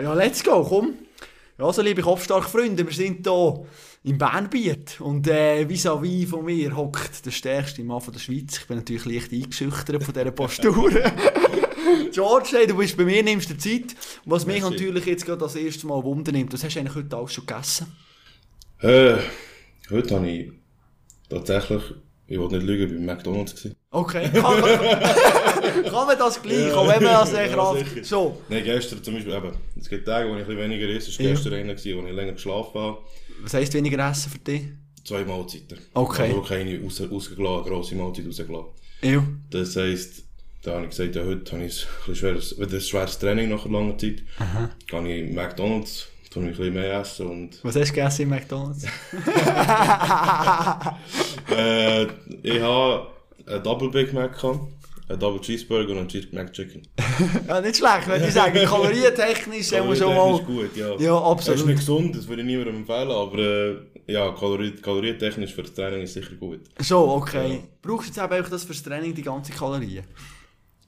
Ja, let's go, komm. Ja, also, liebe kopfstarke Freunde, wir sind hier im Bernbiet und äh, vis-à-vis von mir hockt der stärkste Mann von der Schweiz. Ich bin natürlich leicht eingeschüchtert von dieser Postur. George, hey, du bist bei mir, nimmst dir Zeit. Was mich Merci. natürlich jetzt gerade das erste Mal wundernimmt, was hast du eigentlich heute alles schon gegessen? Äh, heute habe ich tatsächlich, ich wollte nicht lügen, bei McDonalds gewesen. Okay, kann, kann, kann man das gleich, auch wenn man das echt Ja. So, Nein, gestern zum Beispiel, eben, es gibt Tage, wo ich ein bisschen weniger esse. Es war Ja. gestern einer, gewesen, wo ich länger geschlafen habe. was heisst weniger Essen für dich? Zwei Mahlzeiten. Okay. Also keine raus, rausgelassen, grosse Mahlzeit rausgelassen. Ja. Das heisst, da habe ich gesagt, ja, heute habe ich ein bisschen schweres, wieder ein schweres Training nach langer Zeit. Aha. Gehe ich in McDonalds, tue ich ein bisschen mehr essen und, Was hast du gegessen im McDonalds? äh, ich habe einen Double Big Mac gehabt, einen Double Cheeseburger und Cheese McChicken. ja, nicht schlecht, würde ich sagen. Kalorientechnisch haben wir schon mal... ist gut, ja. Ja, Es absolut. ist nicht gesund, das würde ich niemandem empfehlen, aber äh, ja, Kalori kalorientechnisch für das Training ist sicher gut. So, okay. Brauchst du jetzt eben das fürs Training, die ganzen Kalorien?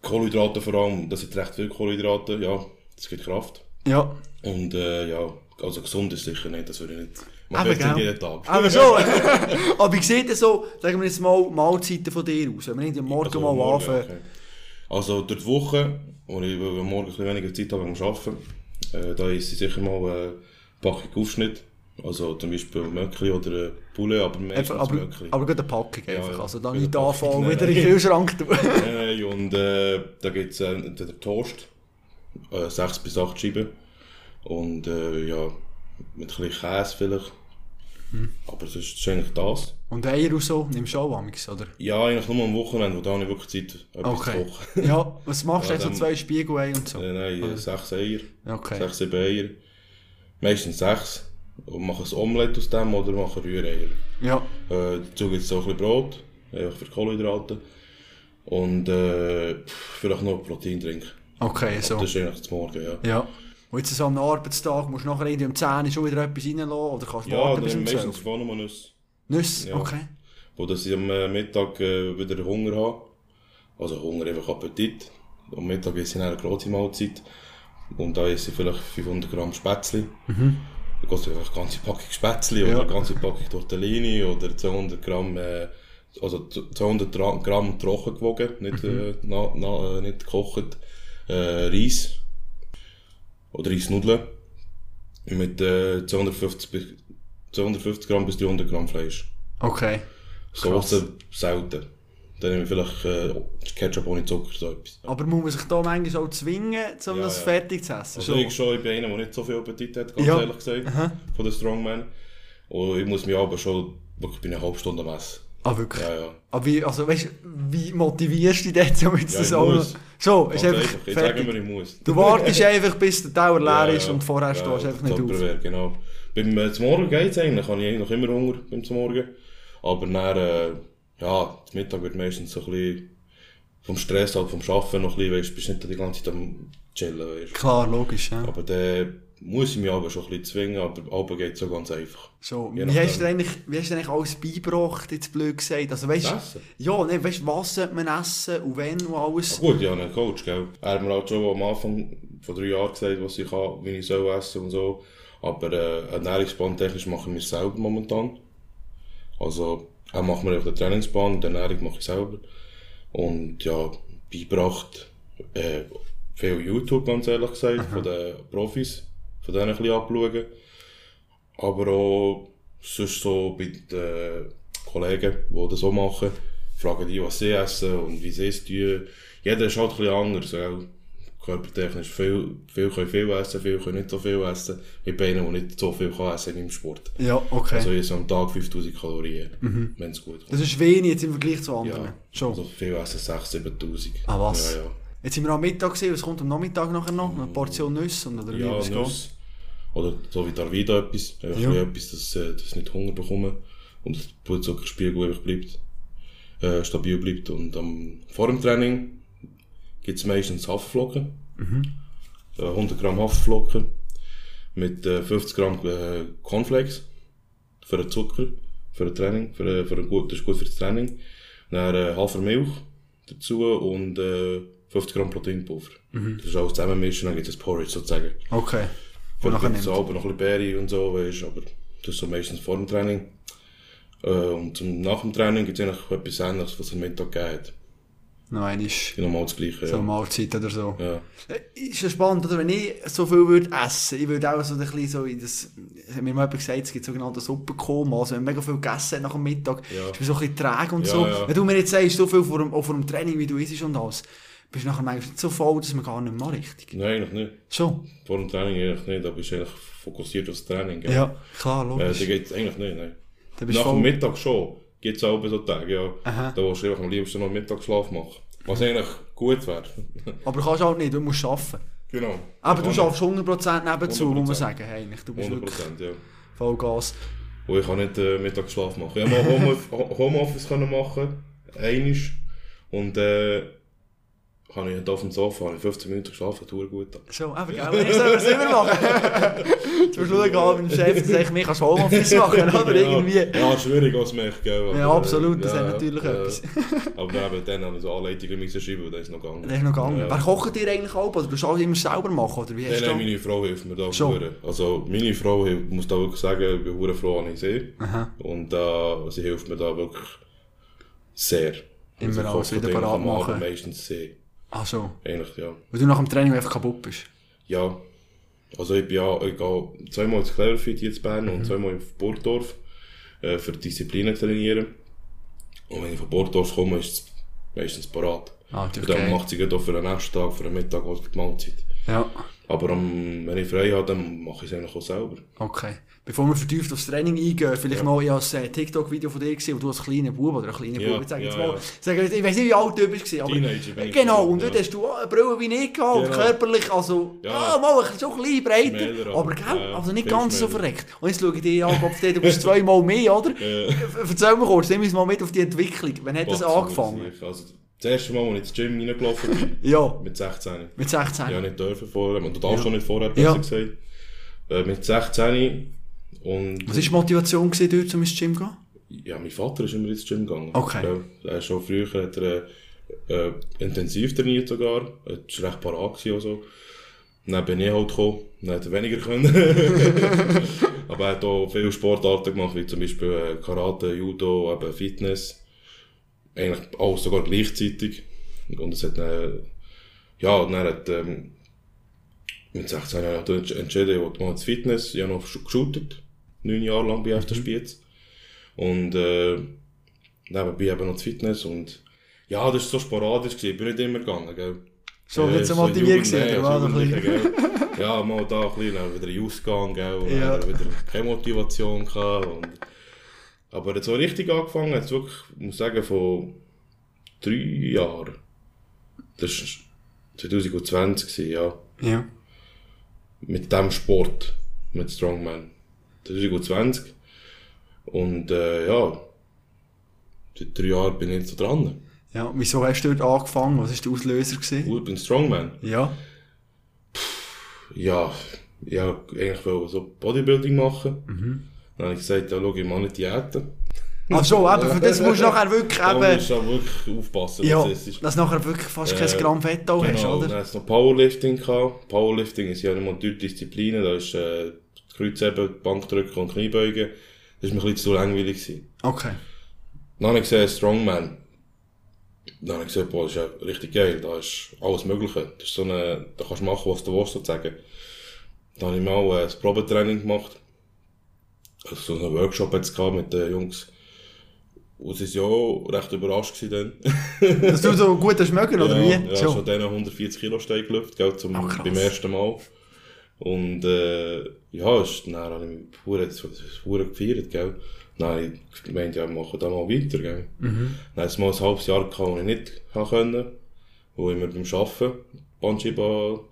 Kohlenhydrate vor allem, das sind recht viele Kohlenhydrate, ja, das gibt Kraft. Ja. Und äh, ja, also gesund ist sicher nicht, das würde ich nicht. Man gell? jeden Tag. Aber so. Aber wie sieht denn so, sagen wir jetzt mal, Mahlzeiten von dir aus? Wenn wir nicht am Morgen Also, mal morgen, anfangen. okay. Also durch die Woche, wo ich ich morgen ein bisschen weniger Zeit habe beim Arbeiten, äh, da ich sicher mal eine Packung Aufschnitt. Also zum Beispiel Möckli oder äh, Poulet, aber meistens Einfach, aber, Möckli. aber gerade eine Packung einfach. ja. Also dann nicht anfangen, wieder in den. Kühlschrank tun. Nein, und äh, da gibt es äh, entweder Toast, äh, 6 bis 8 Scheiben. Und äh, ja, mit ein bisschen Käse vielleicht. Hm. Aber das ist eigentlich das. Und Eier und so, nimmst du auch amigs, oder? Ja, eigentlich nur am Wochenende, wo da ich wirklich Zeit, etwas Okay. kochen. Ja, was machst du? Ja, Ja, so zwei Spiegelei und so? Äh, nein, äh, 6 Eier, Okay. 6, 7 Eier. Meistens 6. Und mache ein Omelette aus dem oder mache Rühreier. Ja. Äh, dazu gibt es auch ein bisschen Brot, einfach für Kohlenhydrate. Und äh, vielleicht noch einen Proteindrink. Okay, so. Das ist eigentlich zum Morgen, ja. Ja. Und jetzt so am Arbeitstag musst du nachher irgendwie um 10 Uhr schon wieder etwas reinlassen oder kannst du Ja, warten bis um meistens 12 vor allem Nüsse. Nüsse? Ja. Okay. Wo dass ich am äh, Mittag äh, wieder Hunger habe. Also Hunger, einfach Appetit. Am Mittag esse ich eine große Mahlzeit. Und da esse ich vielleicht 500 Gramm Spätzli. Mhm. Dann geht es einfach eine ganze Packung Spätzli Ja. oder eine ganze Packung Tortellini oder 200 Gramm, äh, also 200 Tra- Gramm trocken gewogen, nicht, Mhm. äh, na, na, äh, nicht gekocht, äh, Reis. Oder Reisnudeln. Mit äh, 250, bis, 250 Gramm bis 300 Gramm Fleisch. Okay. Soße selten. Dann nehme ich vielleicht äh, Ketchup ohne Zucker, so etwas. Aber muss man sich da manchmal auch zwingen, um Ja, das ja. fertig zu essen? Also ich schon, ich bin einer, der nicht so viel Appetit hat, ganz Ja. ehrlich gesagt, Aha. von den Strongman. Und ich muss mich aber schon, wirklich bin eine halbe Stunde am Essen. Ah, wirklich? Ja, ja. Aber wie, also, weißt, wie motivierst du dich jetzt, um jetzt Ja, das auch. So, ist einfach. Jetzt sagen fertig. wir, ich muss. Du wartest einfach, bis der Teller leer ist und vorher Ja, stehst du einfach nicht auf. Wäre, genau. Beim äh, Morgen geht's eigentlich, habe ich noch immer Hunger beim Morgen. Aber dann, äh, ja, Mittag wird meistens so ein bisschen vom Stress, halt vom Arbeiten noch ein bisschen, weißt, bist nicht die ganze Zeit am chillen, weißt. Klar, logisch, ja. Aber dann muss ich mich aber schon ein bisschen zwingen, aber aber geht so ganz einfach. So, wie hast, du eigentlich, wie hast du eigentlich alles beigebracht, jetzt blöd gesagt? Also, weißt, Essen? ja, ne, weißt, was sollte man essen und wenn und alles? Gut, ja, einen Coach, gell. Er hat mir halt schon am Anfang von drei Jahren gesagt, was ich kann, wie ich soll essen und so. Aber äh, Ernährungsplan technisch mache ich mir selber momentan. Also, er macht mir auf den Trainingsplan und die Ernährung mache ich selber. Und ja, beibracht äh, viel YouTube, ganz ehrlich gesagt, von den Profis, von denen ein bisschen abschauen. Aber auch sonst so bei den Kollegen, die das so machen, fragen die, was sie essen und wie sie es tun. Jeder ist halt ein bisschen anders. Gell? Körpertechnisch viel, viel können viel essen, viel können nicht so viel essen. Ich bin einer, der nicht so viel kann essen im Sport. Ja, okay. Also ich am Tag 5000 Kalorien, wenn es gut kommt. das ist wenig jetzt im Vergleich zu anderen. Ja, Schon. also viel essen 6'000, 7000. Ah, was? Ja, ja. Jetzt sind wir am Mittag gesehen, was kommt am Nachmittag nachher noch? Eine Portion Nüsse? Oder Ja? Nüsse. Oder so wie Darvida etwas. Einfach Ja. etwas, dass, äh, dass ich nicht Hunger bekomme. Und das Blutzuckerspiegel einfach bleibt. Äh, stabil bleibt. Und am, vor dem Training gibt's meistens Haferflocken. Äh, 100 Gramm Haferflocken. Mit äh, 50 Gramm äh, Cornflakes. Für den Zucker. Für ein Training. Für, äh, für ein gut, das ist gut für das Training. Dann äh, Hafermilch dazu und äh, 50 Gramm Proteinpulver. Das ist alles zusammenmischen, dann gibt es Porridge sozusagen. Okay. Vielleicht gibt es aber noch ein bisschen Beere und so, weißt, aber das ist so meistens vor dem Training. Äh, und zum, nach dem Training gibt es eigentlich etwas ähnliches, was es am Mittag gegeben. Noch einmal so Genau das Gleiche, ja. eine Mahlzeit oder so. ja. Äh, Ist ja spannend, oder? Wenn ich so viel würde essen, ich würde auch so ein bisschen so in das, hat mir mal jemand gesagt, es gibt sogenannte Suppenkoma, also wenn man mega viel gegessen hat nach dem Mittag, Ja. ist man so ein bisschen träge und Ja, so. ja. Wenn du mir jetzt sagst, so viel vor dem, vor dem Training, wie du isst und alles, bist du nachher nicht so voll, dass man gar nicht mehr richtig. Nein, eigentlich nicht. Schon? Vor dem Training eigentlich nicht, da bist du eigentlich fokussiert aufs Training. gell? Ja, klar, Äh, logisch. da geht eigentlich nicht, nein. Nach dem voll. Mittag schon. Gibt es auch so Tage, ja. Aha. Da willst du einfach am liebsten noch Mittagsschlaf machen. Was eigentlich gut wäre. Aber du kannst halt nicht, du musst arbeiten. genau. Aber du schaffst 100% nebenzu, muss man 100%. sagen. Eigentlich. Du bist 100%, wirklich ja. Vollgas. Und ich kann nicht äh, Mittagsschlaf machen. Ich habe mal Home- Homeoffice können machen, einisch. Und äh, kann ich hier auf dem Sofa habe ich 15 Minuten geschlafen, tut gut. So, eben, gell? Ich soll es immer machen. Zum Schluss mit dem Chef, sagt, mir kannst du Homeoffice machen, oder irgendwie. Ja, ja schwierig als mich, gell. aber, Ja, absolut, äh, das ja, hat natürlich äh, etwas. Aber eben, dann habe ich so Anleitungen müssen schreiben, und das ist noch gegangen. Das ist noch gegangen. Ja. Wer kocht dir eigentlich auch? Oder du du alles immer selber machen? Oder wie hast Nein, nein, meine Frau hilft mir da Schon. sehr. Also, meine Frau, ich muss da wirklich sagen, ich bin hure froh, dass ich sie. Aha. Und äh, sie hilft mir da wirklich sehr. Immer Also, alles wieder parat machen. meistens sie. Ach so. Eigentlich, ja. Weil du nach dem Training einfach kaputt bist. Ja. Also, ich bin ja, ich gehe zweimal ins Cleverfit jetzt in Bern Mhm. und zweimal in Burgdorf, äh, für Disziplinen trainieren. Und wenn ich von Burgdorf komme, ist es meistens parat. Ah, Und dann macht sie auch für den nächsten Tag, für den Mittag oder für die Mahlzeit. Ja, Aber am, wenn ich frei habe, dann mache ich es eigentlich auch selber. okay. Bevor wir vertieft aufs Training eingehen, vielleicht noch, ich habe ein TikTok-Video von dir gesehen, wo du als kleiner Bub oder ein kleiner Ja, Bub, jetzt sag ich jetzt ja, mal, ja. sag, ich ich weiß nicht, wie alt du bist, aber... Teenager bin ich Genau, und dort ja. hast du eine Brille wie ich gehabt, körperlich, also, ja, Ja. mal, so klein, breiter, Schmäler, aber, aber- gell, ja, also nicht ganz so verreckt. Und jetzt schaue ich dir an, Kopf, du bist zweimal mehr, oder? Äh, Erzähl mir kurz, nimm uns mal mit auf die Entwicklung. Wann hat das angefangen? Also, das erste Mal, als ich ins Gym reingelaufen bin, Ja, mit 16. mit 16. Ja, nicht dürfen vorher, man darf Ja. schon nicht vorher, Ja. besser gesagt. Äh, mit 16 und Was war die Motivation, gewesen, dort um ins Gym zu gehen? ja, mein Vater ist immer ins Gym gegangen. Okay. Ja, er schon früher hat er, äh, äh, intensiv trainiert sogar, er war recht parat gewesen und so. Dann bin ich halt gekommen, dann hat er weniger können. Aber er hat auch viele Sportarten gemacht, wie zum Beispiel äh, Karate, Judo, eben Fitness. Eigentlich alles sogar gleichzeitig. Und es hat dann, ja, und dann hat, ähm, mit 16 Jahren hat entsch- entschieden, ich ins Fitness. Ich habe noch geshootet. Neun Jahre lang bei FC Spiez. Und, äh, nebenbei eben noch Fitness und, ja, das war so sporadisch gewesen. Ich bin nicht immer gegangen, gell. So, Äh, nicht so motiviert Jugend- gewesen, nein, oder was? gell. Ja, mal da ein bisschen, dann wieder Ausgang, gell, und Ja. wieder keine Motivation gehabt. Und, aber jetzt so richtig angefangen hat es wirklich, ich muss sagen, von drei Jahren. Das war 2020, gewesen, ja. Ja. Mit dem Sport, mit Strongman. 2020. Und, äh, ja. Seit drei Jahren bin ich jetzt so dran. Ja, wieso hast du dort angefangen? Was war der Auslöser? Gewesen? Gut, bin Strongman. Ja. Ja, ja, eigentlich wollte ich so Bodybuilding machen. Mhm. Dann habe ich gesagt, ja, schau, ich mache nicht Diäten. Ach so, eben, für das musst du nachher wirklich Da eben... musst du auch wirklich aufpassen, Ja, was das ist. dass du nachher wirklich fast kein Äh, Gramm Fett auch hast, Genau, oder? dann hat es noch Powerlifting gehabt. Powerlifting ist ja nicht mal die Disziplinen, da ist äh, Kreuzheben, Bankdrücken und Kniebeugen. Das war mir ein bisschen zu langweilig. Gewesen. Okay. Dann habe ich gesehen, Strongman. Dann habe ich gesagt, boah, das ist ja richtig geil, da ist alles Mögliche. Das ist so eine, da kannst du machen, was du willst, sozusagen. Dann habe ich mal äh, das Probetraining gemacht. Also so einen Workshop jetzt gehabt mit den Jungs. Und sie waren ja auch recht überrascht dann. Dass du so gut hast mögen, oder ja, wie? Ja, Schon. schon denen 140 Kilo Steig gelüpft, gell, zum, krass. beim ersten Mal. Und, äh, ja, ist, dann habe ich mich das hure gefeiert, gell. Habe ich gemeint, ja, wir machen da mal weiter, gell. Mhm. Dann hat es mal ein halbes Jahr gehabt, wo ich nicht können, wo ich mir beim Arbeiten Bungee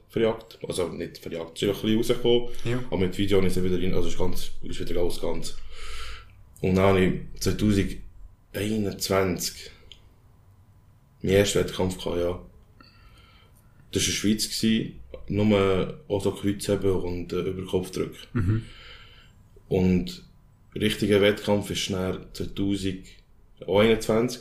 verjagt, also nicht verjagt, ist einfach ein bisschen rausgekommen. Ja. Aber mit Video ist es wieder rein, also ist ganz, ist wieder alles ganz. Und dann habe ich 2021 meinen ersten Wettkampf gehabt, ja. Das war in der Schweiz, gewesen, nur auch so Kreuzheben und äh, Überkopfdrück. Und richtiger Wettkampf ist dann 2021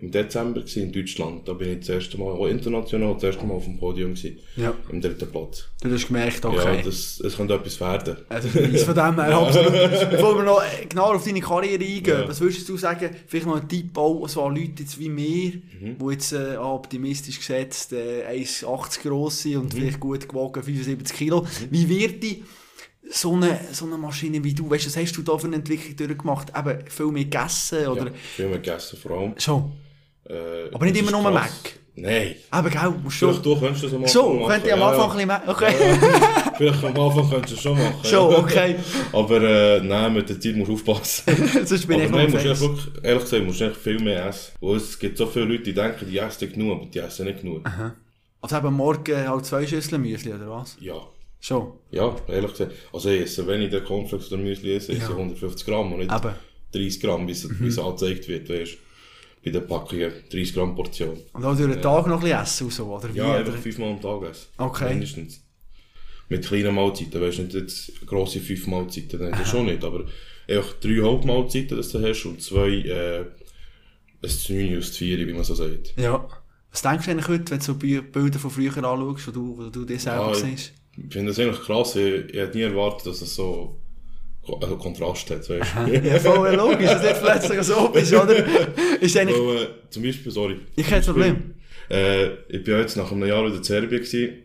im Dezember in Deutschland. Da bin ich das erste Mal, auch international, das erste Mal auf dem Podium gewesen. Ja. Im dritten Platz. Du hast gemerkt, okay. Ja, das, es könnte etwas werden. Also, Beweis von dem her, absolut. Bevor wir noch äh, genau auf deine Karriere eingehen, Ja. was würdest du sagen, vielleicht noch ein Tipp auch, so an Leute jetzt wie mir, Mhm. die jetzt äh, optimistisch gesetzt äh, 1,80 gross sind Mhm. und vielleicht gut gewogen, 75 Kilo. Wie wird die so eine, so eine Maschine wie du, weißt du, was hast du da für eine Entwicklung durchgemacht? Eben viel mehr gegessen oder Ja, viel mehr gegessen, vor allem. schon? Äh, Aber nicht immer nur. Mac. Nein. Eben, gell, musst schon. Vielleicht du könntest das am Anfang Schon, machen. könnte ich am Ja, Anfang ja. ein bisschen mehr. Okay. Vielleicht am Anfang könntest du es schon machen. Schon, ja. okay. Aber äh, nein, mit der Zeit musst du aufpassen. Sonst bin aber ich nein, noch musst du fest. echt wirklich, ehrlich gesagt, musst du echt viel mehr essen. Weil es gibt so viele Leute, die denken, die essen genug, aber die essen nicht genug. Also eben morgen halt zwei Schüsseln Müsli, oder was? Ja. Schon. Ja, ehrlich gesagt. Also ich esse, wenn ich den Cornflakes oder Müsli esse, esse ich 150 Gramm und nicht Eben. 30 Gramm, wie es, angezeigt wird, weißt Bei den Packungen 30 Gramm Portion. Und auch durch den Tag noch ein bisschen essen und so, oder wie? Ja, einfach fünfmal am Tag essen. Okay. Mindestens. Mit kleinen Mahlzeiten, weißt du, nicht jetzt grosse fünf Mahlzeiten, nein, das schon nicht, aber einfach drei Hauptmahlzeiten, dass du hast, und zwei, äh, ein 9 aus 4, wie man so sagt. Ja. Was denkst du eigentlich heute, wenn du so Bi- Bilder von früher anschaust, wo du, wo du dich selber Ja, siehst? Ich finde das eigentlich krass, ich, ich hätte nie erwartet, dass es so, Kontrast hat, weißt du. Ja, voll logisch, dass jetzt plötzlich so bist, oder? Ist eigentlich... Weil, äh, zum Beispiel, sorry. Ich kein Problem. Äh, ich bin jetzt nach einem Jahr wieder in Serbien gewesen.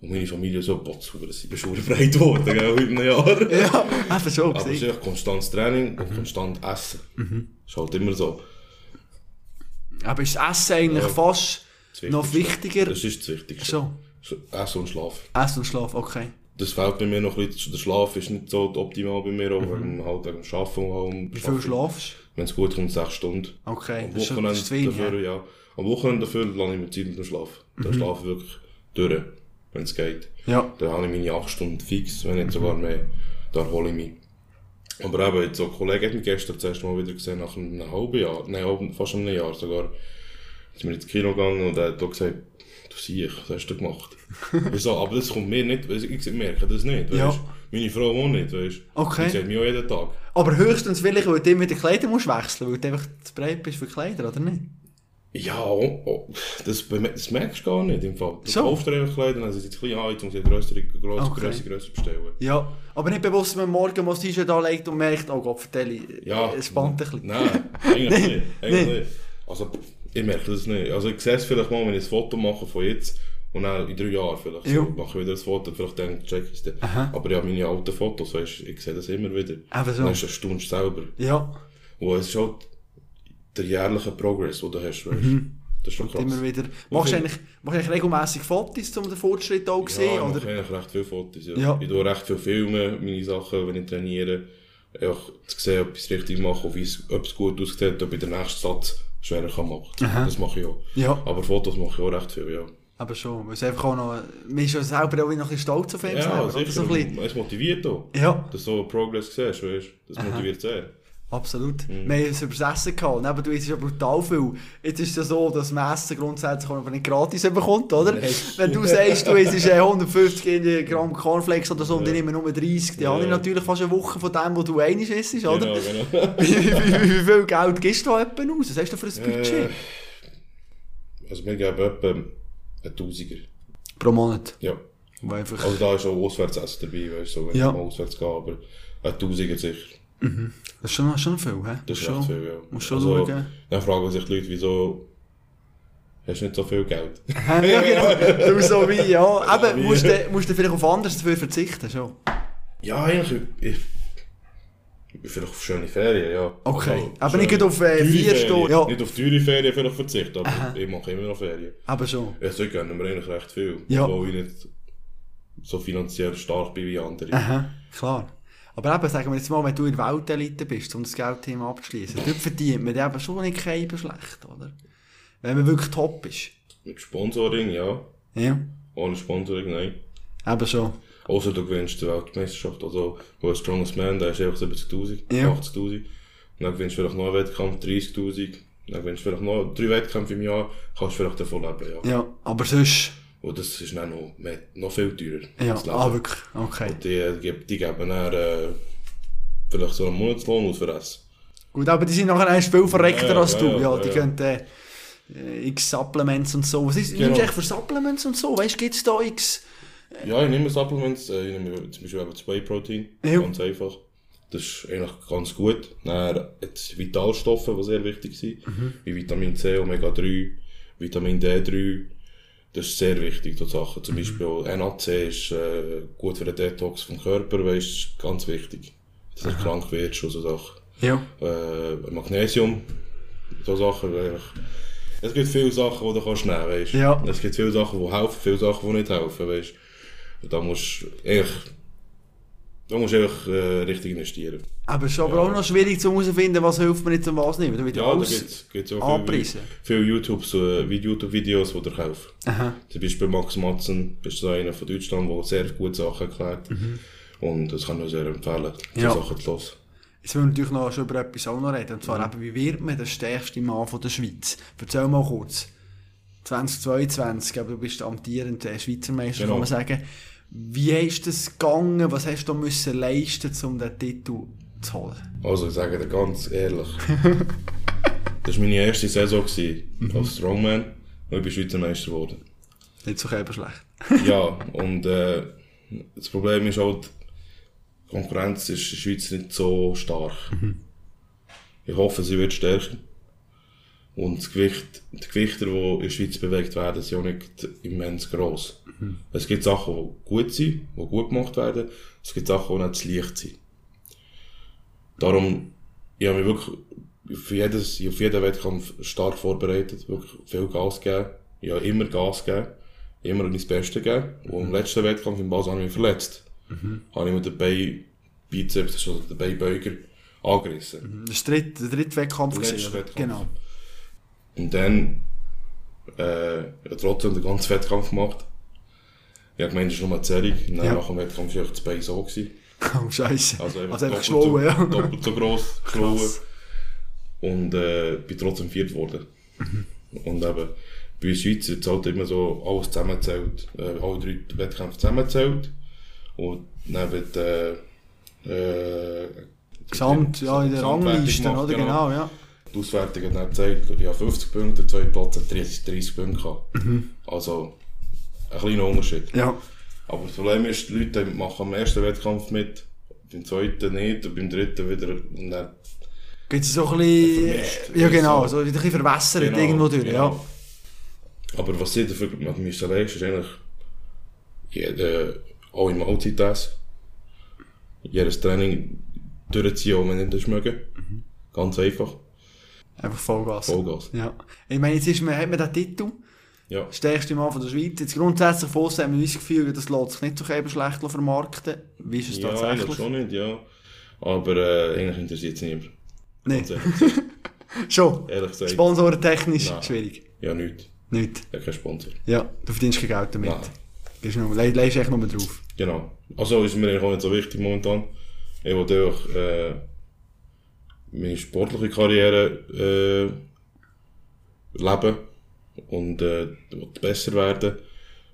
Und meine Familie so, boah, super, sie ist schon breit geworden, gell, in einem Jahr. Ja, eben schon Aber es ist echt konstantes Training und konstant Essen. Mhm. Ist halt immer so. Aber ist das Essen eigentlich Ja. fast Das noch wichtiger? Das ist das Wichtigste. Schon. Essen und Schlaf. Essen und Schlaf, okay. Das fehlt bei mir noch ein bisschen. Der Schlaf ist nicht so optimal bei mir, auch wegen, halt wegen dem Arbeiten allem. Mhm. Wie viel schlafst Wenn es gut kommt, sechs Stunden. Okay, Am das ist, Wochenende das ist wenig. dafür, ja. ja. Am Wochenende dafür lasse ich mir Zeit mit dem Schlaf. Dann Mhm. schlafe ich wirklich durch, wenn es geht. Ja. Dann habe ich meine acht Stunden fix, wenn nicht sogar mehr. Da erhole ich mich. Aber eben, jetzt so ein Kollege hat mich gestern das erste Mal wieder gesehen, nach einem halben Jahr, nein, fast einem Jahr sogar. Sind wir ins Kino gegangen und er hat auch gesagt, du siehst, was hast du gemacht? Wieso? Aber das kommt mir nicht, ich merke das nicht, Ja. weißt Meine Frau auch nicht, weißt Okay. Die sieht mich auch jeden Tag. Aber höchstens will ich, weil du immer die Kleider musst wechseln, weil du einfach zu breit bist für Kleider, oder nicht? Ja, oh, oh, das, das merkst du gar nicht im Fall. Du So. kaufst dir einfach Kleider, dann sind sie klein an, jetzt musst du grössere, grössere, Okay. grössere, grössere bestellen. Ja. Aber nicht bewusst, dass man morgen mal das T-Shirt anlegt und merkt, oh Gott, vertelle Ja. es spannt ein bisschen. Nein, eigentlich nicht. Eigentlich nicht. Also, ich merke das nicht. Also, ich sehe es vielleicht mal, wenn ich ein Foto mache von jetzt und dann in drei Jahren vielleicht. Ja. So, mache ich wieder ein Foto, vielleicht denke ich, check dann. Aha. Aber ja, meine alten Fotos, weißt, ich sehe das immer wieder. Eben so. Dann ist das stunst selber. Ja, Und es ist halt der jährliche Progress, den du hast, weißt. Das ist schon krass. Mhm. immer wieder. Machst du eigentlich, machst du eigentlich regelmässig Fotos, um den Fortschritt auch zu Ja, sehen? ich mache oder? eigentlich recht viele Fotos. Ja. Ja. Ich tue recht viel filmen, meine Sachen, wenn ich trainiere. Einfach zu sehen, ob ich es richtig mache, ob es gut aussieht, ob ich den nächsten Satz schwerer kann machen kann. Das mache ich auch. Ja. Aber Fotos mache ich auch recht viel, ja. Aber schon, weil es einfach auch noch, man ist ja selber auch noch ein bisschen stolz auf ihn Ja, selber. sicher. So Es motiviert auch. ja, Dass du so Progress siehst, weißt du. Das motiviert sehr. Absolut. Mhm. Wir haben es über das Essen gehabt. Neben du isst ja brutal viel. Jetzt ist es ja so, dass man Essen grundsätzlich auch nicht gratis bekommt, oder? Wenn du sagst, du isst äh, 150 Gramm Cornflakes oder so und ich nehme nur 30, dann Ja. habe ich natürlich fast eine Woche von dem, was du einig isst, oder? Genau, genau. Wie, wie, wie, wie viel Geld gibst du da etwa aus? Was hast du für ein Budget? Äh, also wir geben etwa einen Tausiger. Pro Monat. Ja. Einfach, Also da ist auch Auswärtsessen dabei, weißt du, so, wenn Ja. ich mal auswärts gehe, aber ein Tausiger sicher. Das ist schon, schon viel, hä? Das ist schon, viel, ja. Musst schon also, schauen. Dann fragen sich die Leute, wieso hast du nicht so viel Geld? ja, genau. Du so wie, ja. Wie. musst du, musst du vielleicht auf anderes dafür verzichten, schon. ja, eigentlich, ich, ich, vielleicht auf schöne Ferien, ja. Okay. Also, Aber nicht auf, äh, vier. Stunden, ja. Nicht auf teure Ferien vielleicht verzichten, aber ich mache immer noch Ferien. Aber schon. Ja, so gönnen wir eigentlich recht viel. Ja. Obwohl ich nicht so finanziell stark bin wie andere. Aha, klar. Aber eben, sagen wir jetzt mal, wenn du in der Weltelite bist, um das Geldthema abzuschließen, dort verdient man eben schon nicht kein schlecht, oder? Wenn man wirklich top ist. Mit Sponsoring, ja. Ja, Ohne Sponsoring, nein. eben schon. Außer du gewinnst die Weltmeisterschaft. Also, wo ein Strongest Man, der ist einfach 70.000, Ja. 80.000. Dann gewinnst du vielleicht noch einen Wettkampf, 30.000. Dann gewinnst du vielleicht noch drei Wettkämpfe im Jahr, kannst du vielleicht davon leben, ja. Ja, aber sonst, Und das ist dann noch, mehr- noch viel teurer. ja, das ah, wirklich, okay. Und die, die, geben dann äh, vielleicht so einen Monatslohn aus für Essen. Gut, aber die sind nachher erst viel verreckter Ja, als ja, du. ja, die können, äh, äh, x Supplements und so. Was ist, Genau. nimmst du echt für Supplements und so? Weißt du, gibt es da x... Ja, ich nehme Supplements, äh, ich nehme zum Beispiel eben das Whey Protein, ganz einfach. Das ist eigentlich ganz gut. Dann jetzt Vitalstoffe, die sehr wichtig sind, wie Vitamin C, Omega 3, Vitamin D3. Das ist sehr wichtig, so Sachen. Zum Beispiel auch NAC ist äh, gut für den Detox vom Körper, weißt, ist ganz wichtig. Dass du krank wirst und so Sachen. Ja. Äh, Magnesium, so Sachen. Eigentlich. Es gibt viele Sachen, die du kannst nehmen kannst. Ja. Es gibt viele Sachen, die helfen, viele Sachen, die nicht helfen. Weißt. Da musst du eigentlich, da musst du einfach äh, richtig investieren. Aber es ist aber auch noch schwierig zu herausfinden, was hilft mir jetzt und was nicht. Da wird ja Ja, alles gibt's gibt's auch viele, angepriesen. viele YouTube, so, YouTube-Videos, die helfen. Aha. Zum Beispiel Max Matzen, bist du einer von Deutschland, der sehr gute Sachen erklärt. Und das kann ich sehr empfehlen, die Mhm. Ja. Sachen zu hören. Jetzt wollen wir natürlich noch schon über etwas auch noch reden. Und zwar eben, wie wird man der stärkste Mann von der Schweiz? Erzähl mal kurz. 2022, aber du bist amtierender Schweizer Meister, Genau. kann man sagen. Wie ist das gegangen? Was hast du müssen leisten, um den Titel zu holen? Also, ich sage dir ganz ehrlich. das war meine erste Saison gewesen, als Strongman und ich bin Schweizer Meister geworden. Nicht so eben schlecht. ja, und äh, das Problem ist halt, die Konkurrenz ist in der Schweiz nicht so stark. Ich hoffe, sie wird stärker. Und das Gewicht, die Gewichter, die in der Schweiz bewegt werden, sind auch nicht immens gross. Es gibt Sachen, die gut sind, die gut gemacht werden. Es gibt Sachen, die nicht zu leicht sind. Darum, ich habe mich wirklich auf, jedes, auf jeden Wettkampf stark vorbereitet, wirklich viel Gas gegeben. Ich habe immer Gas gegeben, immer mein Bestes gegeben. Und im letzten Wettkampf in Basel habe ich mich verletzt. Habe ich mir den Bein, Bizeps, also den Beinbeuger, angerissen. Das war der dritte, der dritte Wettkampf. Der letzte? Wettkampf. Genau. Und dann, äh, ich habe trotzdem den ganzen Wettkampf gemacht. Ich habe gemeint, es ist nur eine Zerrung. Und dann Ja. nach dem Wettkampf war einfach das Bein so. Gewesen. Oh, Scheiße. Also einfach, Also einfach geschwollen, ja. doppelt so gross geschwollen. Und äh, bin trotzdem viert geworden. Mhm. Und eben, bei uns Schweizer wird halt immer so alles zusammenzählt, äh, alle drei Wettkämpfe zusammenzählt. Und dann wird äh, äh, Gesamt, ja, in der Rangliste, oder? Genau, ja. Die Auswertung hat dann gezeigt, ich habe 50 Punkte, der zweite Platz hat 30, 30 Punkte gehabt. Mhm. Also, ein kleiner Unterschied. Ja. Aber das Problem ist, die Leute machen am ersten Wettkampf mit, beim zweiten nicht und beim dritten wieder. Und dann, Geht es so ein bisschen, ja genau, So. so wieder ein bisschen verwässert Genau, irgendwo durch, genau. ja. Aber was sie dafür machen müssen leisten, ist eigentlich jede, alle Mahlzeit essen. Jedes Training durchziehen, auch wenn nicht das mögen. Ganz einfach. Einfach Vollgas. Vollgas. Ja. Ich meine, jetzt ist man, hat man den Titel, Ja. stärkste Mann von der Schweiz. Jetzt grundsätzlich von haben wir das Gefühl, das lässt sich nicht so eben schlecht vermarkten. Wie ist es Ja, tatsächlich? schon nicht, ja. Aber äh, eigentlich interessiert es niemand. Nein, schon. ehrlich gesagt. Sponsorentechnisch Nein. schwierig. Ja, nicht. Nicht. Ich habe keinen Sponsor. Ja, du verdienst kein Geld damit. Nein. Leist echt nur drauf. Genau. Also ist mir eigentlich auch nicht so wichtig momentan. Ich auch äh, meine sportliche Karriere äh, leben und äh, besser werden.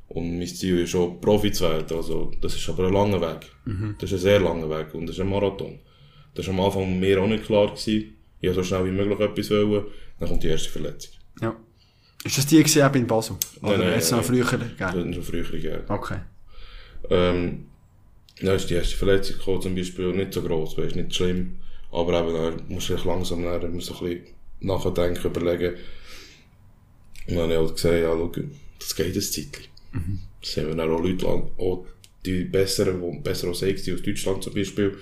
Und mein Ziel ist auch Profi zu werden. Also, das ist aber ein langer Weg. Das ist ein sehr langer Weg und das ist ein Marathon. Das war am Anfang mir auch nicht klar. Gewesen. Ich wollte so schnell wie möglich etwas wollen. Dann kommt die erste Verletzung. Ja. Ist das die gewesen, eben in Basel? Oder Nein, nein, jetzt noch früher? Das hat schon früher gegeben. Okay. Ähm, dann ist die erste Verletzung gekommen, zum Beispiel nicht so gross, weißt, nicht schlimm. Aber eben, dann musst du dich langsam musst du so ein bisschen nachdenken, überlegen. Und dann habe ich halt gesehen, ja, schau, das geht ein Zeitchen. Das haben wir dann auch Leute, auch die besseren, die besser als ich sind, aus Deutschland zum Beispiel,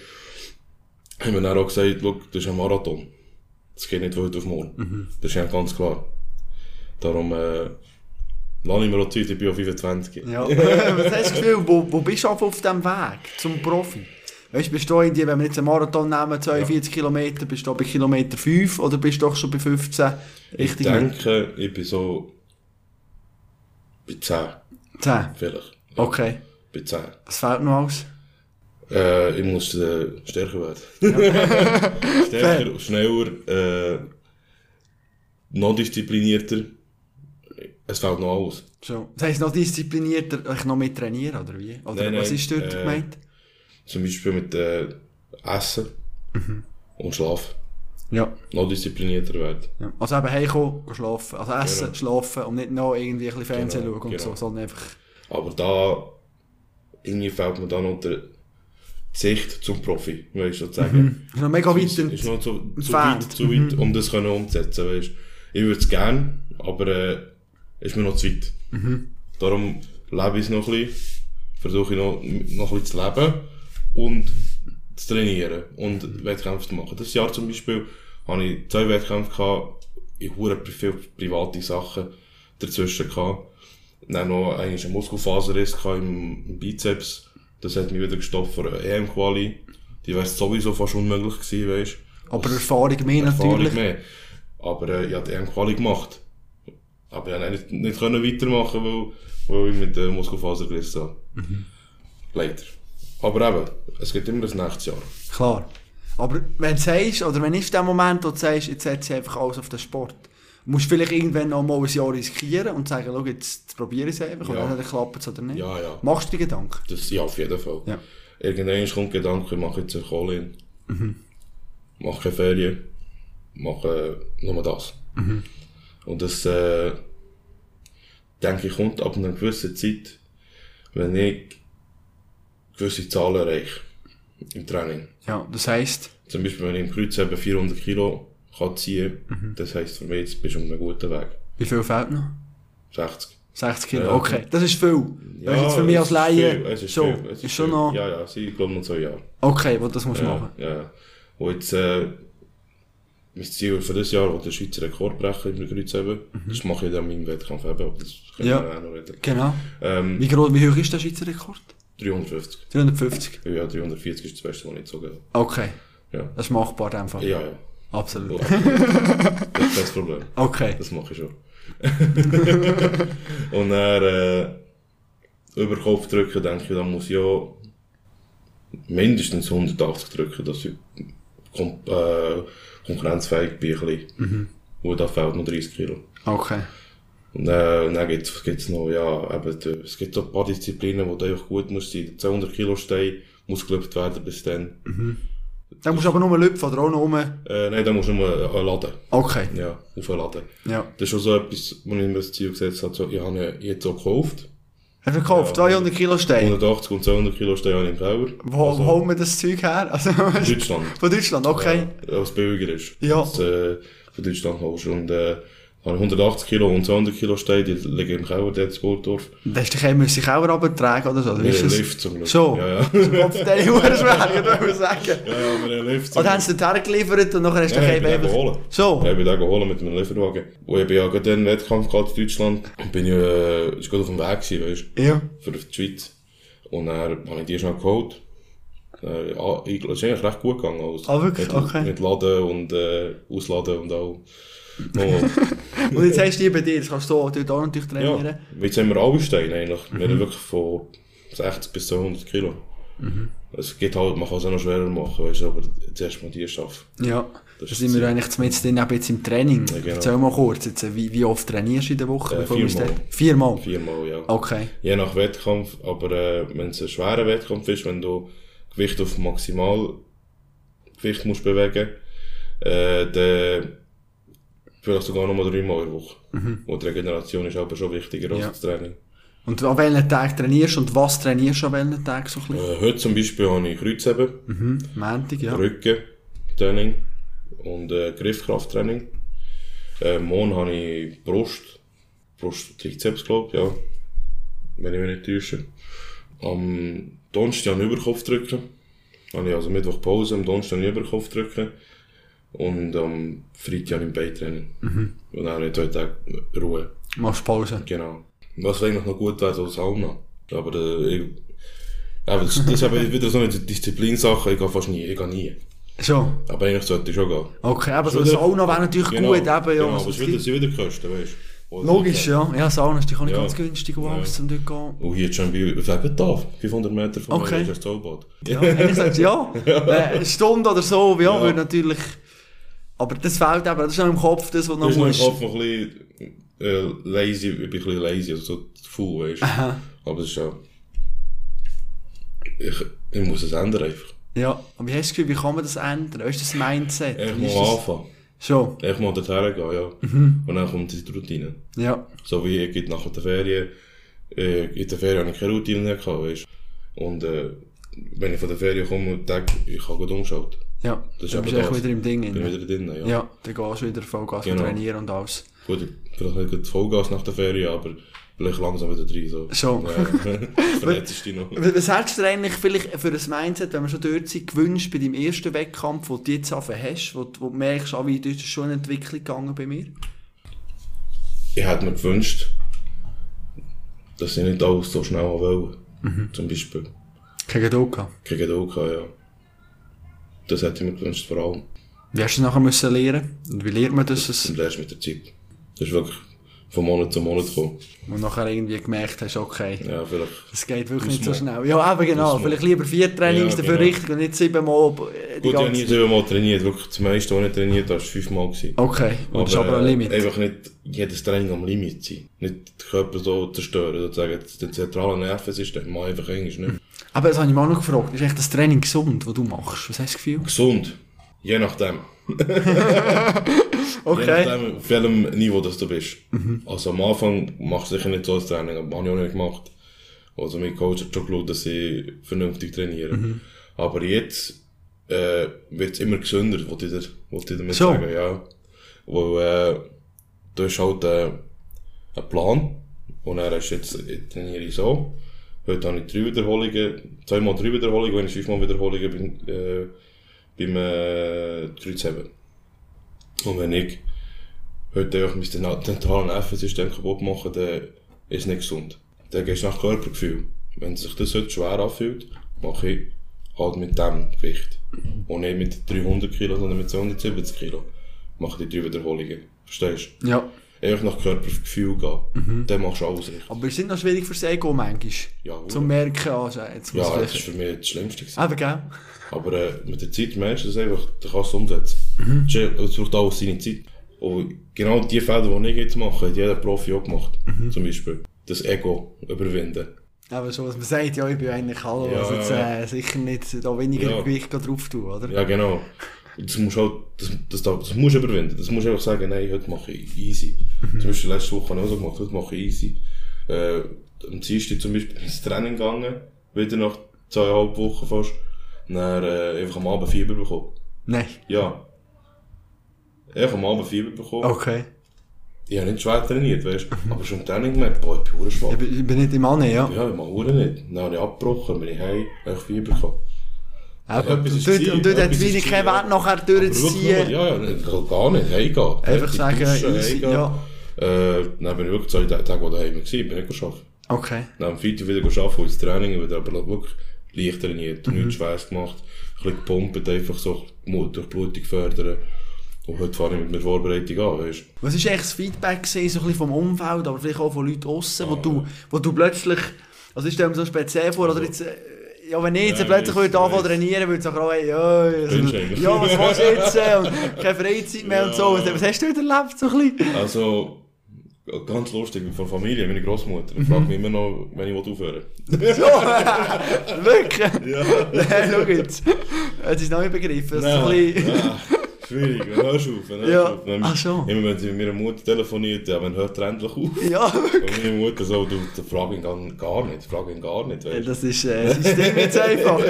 haben wir dann auch gesagt, schau, das ist ein Marathon. Das geht nicht von heute auf morgen. Das ist ja ganz klar. Darum, äh, lasse ich mir auch Zeit, ich bin auf 25. Ja. Was hast du das Gefühl, wo, wo bist du auf diesem Weg zum Profi? Weißt du, bist du in die, wenn wir jetzt einen Marathon nehmen, 42 Kilometer, bist du bei Kilometer 5 oder bist du doch schon bei 15? Ich Richtig denke, ich bin so bei 10 10. vielleicht. Ja, Okay. Bei 10. Was fehlt noch alles? Äh, ich muss äh, stärker werden. stärker, schneller, äh, noch disziplinierter. Es fehlt noch alles. So. Das heisst, noch disziplinierter, ich noch mehr trainieren, oder wie? Oder Nein, was nein, ist dort äh, gemeint? Zum Beispiel mit äh, Essen und Schlafen. Ja. noch disziplinierter werden. ja. Also eben heimkommen, schlafen. Also essen, Genau. schlafen und nicht noch irgendwie ein bisschen Fernsehen Genau, schauen und genau. so, sondern einfach... Aber da, irgendwie fehlt mir dann der die Sicht zum Profi, weißt du, sozusagen. Ist noch mega weit Ist, ist noch zu, zu weit, zu weit, um das können umzusetzen, weißt Ich würde es gerne, aber äh, ist mir noch zu weit. Darum lebe ich es noch ein bisschen, versuche ich noch, noch ein bisschen zu leben und zu trainieren und Wettkämpfe zu machen. Das Jahr zum Beispiel habe ich zwei Wettkämpfe gehabt, ich habe viele private Sachen dazwischen gehabt. Dann noch eigentlich eine Muskelfaserriss im, im Bizeps. Das hat mich wieder gestoppt für eine EM-Quali. Die wäre sowieso fast unmöglich gewesen, weißt Aber Erfahrung mehr Erfahrung natürlich. mehr. Aber äh, ich habe die EM-Quali gemacht. Aber ich konnte nicht, nicht können weitermachen, weil, weil ich mit der Muskelfaser gerissen habe. Leider. Aber eben, es gibt immer das nächste Jahr. Klar. Aber wenn du sagst, oder wenn ist der Moment, wo du sagst, jetzt setze ich einfach alles auf den Sport, musst du vielleicht irgendwann noch mal ein Jahr riskieren und sagen, schau, jetzt, probiere ich es einfach, Ja. dann klappt es oder nicht. Ja, ja. Machst du dir Gedanken? Das, ja, auf jeden Fall. Ja. Irgendwann kommt der Gedanke, ich mache jetzt eine Kohle in. Mache keine Ferien. Mache nur das. Und das, äh, denke ich, kommt ab einer gewissen Zeit, wenn ich gewisse Zahlen erreiche. Im Training. Ja, das heisst, Zum Beispiel, wenn ich im Kreuz eben 400 Kilo kann ziehen, das heisst für mich, jetzt bist du auf einem guten Weg. wie viel fehlt noch? 60. 60 Kilo, Ja. okay. Das ist viel. das ist jetzt für mich als ist Laie viel, es ist so. viel, es ist ist schon noch... Ja, ja, sie glauben noch zwei Jahre. Okay, wo das musst du Ja, machen. ja. Und jetzt, äh, mein Ziel für das Jahr, wo der Schweizer Rekord brechen im Kreuzheben, das mache ich dann in meinem Wettkampf eben, aber das können Mhm. Ja. wir auch noch reden. Genau. Ähm, Wie, groß, wie hoch ist der Schweizer Rekord? 350. 350. Ja, 340 ist das Beste, was ich so gehe. Okay. Ja. Das ist machbar Fall. Ja, ja. Absolut. Das ist das Problem. Okay. Das mache ich schon. Und dann, äh, über Kopf drücken, denke ich, dann muss ich ja mindestens 180 drücken, dass ich kon äh, konkurrenzfähig bin. Ein bisschen. Mhm. Und da fehlt noch 30 Kilo. Okay. Und, äh, und dann gibt's, gibt's noch, ja, eben, die- es gibt so ein paar Disziplinen, wo du einfach gut musst sein. Der 200 Kilo Stein muss gelöpft werden bis dann. Dann musst du aber nur lüpfen oder auch noch rum. Äh, nein, dann musst du nur äh, laden. Okay. Ja, aufladen. Ja. Das ist schon so etwas, wo ich mir das Ziel gesetzt habe. So, ich habe ihn jetzt auch gekauft. Hast du gekauft? Ja. 200 Kilo Stein. 180 und 200 Kilo stehen habe ich im Keller. Wo Also, holen wir das Zeug her? Also, Deutschland. Von Deutschland, okay. Ja, was billiger ist. Ja. Als, äh, von Deutschland holst. Und, äh, ich 180 Kilo und 200 Kilo stehen, die liegen im Keller, dort. Da hast du dich müssen auch runtertragen oder so. Oder Wir haben? Lift zum Glück. Schon? Ja, ja. Der Huren schwer, ich würde sagen. ja, ja, wir haben Lift Oder haben sie den hergeliefert und nachher hast du Ja, den eben... geholt. So? Ja, ich bin den geholt mit einem Lieferwagen. Und ich bin ja gerade einen Wettkampf gehabt in Deutschland. Und bin ich, äh, ist gerade auf dem Weg gewesen, weißt Ja. für die Schweiz. Und dann habe ich die schnell geholt. Äh, ja, ich, es ist eigentlich recht gut gegangen. Also, Ah, wirklich? Mit, Okay. mit Laden und äh, Ausladen und all. Oh, Und jetzt hast du die bei dir, das kannst du dort auch natürlich ja, trainieren. jetzt haben wir alle Steine eigentlich. Wir Mhm. haben wirklich von 60 bis 200 Kilo. Es geht halt, man kann es auch noch schwerer machen, weißt du, aber zuerst mal die schaffen. Ja. Das Da sind wir eigentlich mit drin, eben jetzt im Training. Ja, genau. Erzähl mal kurz, jetzt, wie, wie oft trainierst du in der Woche? Äh, wir viermal. Viermal? Viermal, ja. Okay. Je nach Wettkampf, aber äh, wenn es ein schwerer Wettkampf ist, wenn du Gewicht auf Maximalgewicht musst bewegen, äh, dann vielleicht sogar noch mal dreimal in der Woche. Und die Regeneration ist aber schon wichtiger als Ja. das Training. Und an welchen Tagen trainierst du und was trainierst du an welchen Tagen so ein bisschen? Äh, heute zum Beispiel habe ich Kreuzheben, Mhm. Montag, ja. Rückentraining und äh, Griffkrafttraining. Äh, morgen habe ich Brust, Brust Trizeps, glaube ja. Wenn ich mich nicht täusche. Am Donnerstag habe ich Überkopf drücken. Habe ich also Mittwoch Pause, am Donnerstag habe ich Überkopf drücken. Und am Freitag habe ich Beintraining. Und dann habe ich zwei Tage Ruhe. Machst Pause. Genau. Was eigentlich noch gut wäre, so Sauna. Aber, äh, ich, aber das, das ist eben wieder so eine Disziplinsache. Ich gehe fast nie, ich gehe nie. Schon. Aber eigentlich sollte ich schon gehen. Okay, aber so Wieder- Sauna wäre natürlich Genau, gut, eben, ja. Genau, so aber es es sind wieder Kosten, weißt du. Logisch, ja. Ja, Sauna ist natürlich auch nicht Ja. ganz günstig, wo Ja. alles zum dort gehen. Und hier schon bei, sagen da, 500 Meter von Okay. mir ist das Zollbad. Ja, eigentlich sagst du ja. Äh, Eine Stunde oder so, ja, Ja. würde natürlich... Aber das fehlt eben, das ist noch im Kopf, das, was du noch Das ist noch im musst... Kopf noch ein bisschen äh, lazy, ich bin ein bisschen lazy, also so faul, weißt du. Aber das ist ja... Ich, ich muss es ändern einfach. Ja, aber wie hast du das Gefühl, wie kann man das ändern? Was ist das Mindset? Mal das? anfangen. Schon, Echt mal dorthin gehen, ja. Mhm. Und dann kommt die Routine. ja. So wie ich nach der Ferien, äh, in der Ferien habe ich keine Routine mehr gehabt, weißt Und, äh, wenn ich von der Ferien komme und denke, ich kann gut umschalten. Ja, Das du bist eben echt wieder im Ding Bin drin. wieder drin, ja. Ja, dann gehst du wieder Vollgas Genau. trainieren und alles. Gut, ich- vielleicht nicht Vollgas nach der Ferien, aber vielleicht langsam wieder rein, so. Schon. Verletzt dich noch. Was hättest du eigentlich vielleicht für ein Mindset, wenn wir schon dort sind, gewünscht bei deinem ersten Wettkampf, wo du jetzt hast, wo, du- wo du merkst, ah, wie ist schon eine Entwicklung gegangen bei mir? Ich hätte mir gewünscht, dass ich nicht alles so schnell wollte. Mhm. Zum Beispiel. Gehabt. Keine Geduld gehabt, ja. Das hätte ich mir gewünscht, vor allem. Wie hast du das nachher müssen lernen? Und wie lernt man das? Das lernst mit der Zeit. Das ist wirklich von Monat zu Monat gekommen. Du nachher irgendwie gemerkt hast, okay, Ja, vielleicht. das geht wirklich nicht so schnell. Ja, eben genau. Vielleicht lieber vier Trainings Ja, dafür genau. richtig und nicht siebenmal die Gut, ich habe ganze nie siebenmal trainiert. Wirklich, das meiste, was ich trainiert habe, war fünfmal. Gewesen. Okay, und das ist aber ein äh, Limit. Einfach nicht jedes Training am Limit sein. Nicht den Körper so zerstören, sozusagen. Das zentrale Nervensystem. Mal einfach Englisch nicht. Aber das habe ich mich auch noch gefragt. Ist echt das Training gesund, das du machst? Was hast du das Gefühl? Gesund. Je nachdem. Je Okay. nachdem, auf welchem Niveau das du bist. Also am Anfang machst du sicher nicht so ein Training, aber habe ich auch nicht gemacht. Also mein Coach hat schon geschaut, dass ich vernünftig trainiere. Aber jetzt äh, wird es immer gesünder, wollte ich, dir, wollte ich damit So. sagen, ja. Weil äh, du hast halt äh, einen Plan und er hast jetzt, ich trainiere ich so. Heute habe ich drei Wiederholungen, zweimal drei Wiederholungen, ich fünfmal Wiederholungen bin, äh, beim äh, Kreuzheben. Und wenn ich heute einfach mein dena- zentralen Nervensystem kaputt mache, dann ist es nicht gesund. Dann gehst du nach Körpergefühl. Wenn sich das heute schwer anfühlt, mache ich halt mit dem Gewicht. Und nicht mit 300 Kilo, sondern mit 270 Kilo. Mache die drei Wiederholungen. Verstehst du? Ja. Einfach nach Körpergefühl gehen. Dann machst du alles richtig. Aber es ist noch schwierig fürs Ego manchmal. Ja, Zum merken, also jetzt muss ja, das ist für mich das Schlimmste. Gewesen. Aber gell? Aber äh, mit der Zeit merkst du das einfach, du kannst es umsetzen. Mhm. Es ist- Es braucht alles seine Zeit. Und genau die Fälle, die ich jetzt mache, hat jeder Profi auch gemacht. Mhm. Zum Beispiel. Das Ego überwinden. Aber so, was man sagt, ja, ich bin eigentlich hallo, Ja, also jetzt, äh, sicher nicht da weniger Ja. Gewicht drauf tun, oder? Ja, genau. Das musst du halt, das, das, das, musst du überwinden. Das musst du einfach sagen, nein, heute mache ich easy. Mhm. Zum Beispiel letzte Woche habe ich auch so gemacht, heute mache ich easy. Äh, am Dienstag zum Beispiel ins Training gegangen, wieder nach zweieinhalb Wochen fast. Dann äh, einfach am Abend Fieber bekommen. Nein. Ja. Einfach am Abend Fieber bekommen. Okay. Ich habe nicht schwer trainiert, weißt du. Aber schon im Training gemerkt, boah, ich bin schwach. Ich bin, ich nicht im Anne, ja. Ja, ich mache nicht. Dann habe ich abgebrochen, bin ich heim, habe ich Fieber gehabt. Etwas und dort, und dort hat es wenig keinen Wert nachher durchzuziehen. Ja, ja, gar nicht, heimgehen. Einfach sagen, heimgehen. ja. Äh, dann bin ich wirklich zwei Tage daheim gewesen, bin nicht gearbeitet. Okay. Dann am Freitag wieder arbeiten, ins Training, wieder aber wirklich leicht trainiert, Mhm. nichts schweres gemacht, ein bisschen gepumpt, einfach so Mut durch Blutung fördern. Und heute fahre ich mit meiner Vorbereitung an, weißt. Was ist eigentlich das Feedback gewesen, so ein bisschen vom Umfeld, aber vielleicht auch von Leuten aussen, Ah, wo, du, wo du plötzlich, also ich stelle mir so speziell vor, oder jetzt, ja, wenn ich jetzt Ja, plötzlich ich würde anfangen trainieren, würde ich sagen, oh, hey, ja, also, ja, was machst du jetzt? Und keine Freizeit mehr und so. Was, Ja. hast du erlebt, so ein bisschen? Also, ganz lustig, von Familie, meine Großmutter, Mhm. fragt mich immer noch, wenn ich aufhören So, wirklich? will. Ja. Nein, schau jetzt. Jetzt ist neu begriffen, das ist ja, schwierig, dann hörst du auf. Dann hörst Ja. auf. Dann, Ach so. Immer wenn sie mit meiner Mutter telefoniert, ja, dann hört er endlich auf. Ja, Und meine Mutter so, du, du frag ihn gar, nicht, frag ihn gar nicht, weißt du. das ist äh, System jetzt einfach.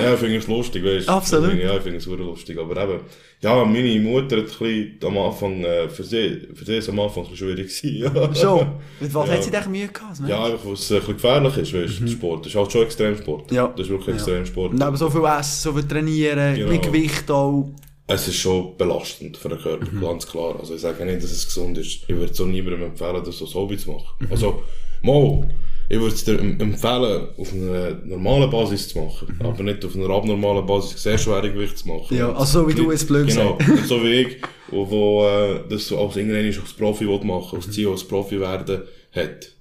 Ja, ich finde es lustig, weißt du. Absolut. Ja, ich finde es super lustig. Aber eben, ja, meine Mutter hat ein am Anfang, äh, für sie, für sie ist es am Anfang ein schwierig gewesen, ja. Schon. Mit was Ja. hat sie denn Mühe gehabt? Ja, einfach, was äh, ein bisschen gefährlich ist, weißt du, der Sport. Das ist halt schon Extremsport. Mhm. Ja. Das ist wirklich Ja. Extremsport. Und aber so viel Essen, so viel Trainieren, Genau. mit Gewicht auch. Es ist schon belastend für den Körper, ganz klar. Also ich sage nicht, dass es gesund ist. Ich würde es auch niemandem empfehlen, das als Hobby zu machen. Also, mal, ich würde es dir em- empfehlen, auf einer normalen Basis zu machen, aber nicht auf einer abnormalen Basis sehr schwere Gewicht zu machen. Ja, also so wie du es blöd Genau, so wie ich, wo, wo äh, das so als irgendwann als Profi will machen als Ziel als Profi werden hat.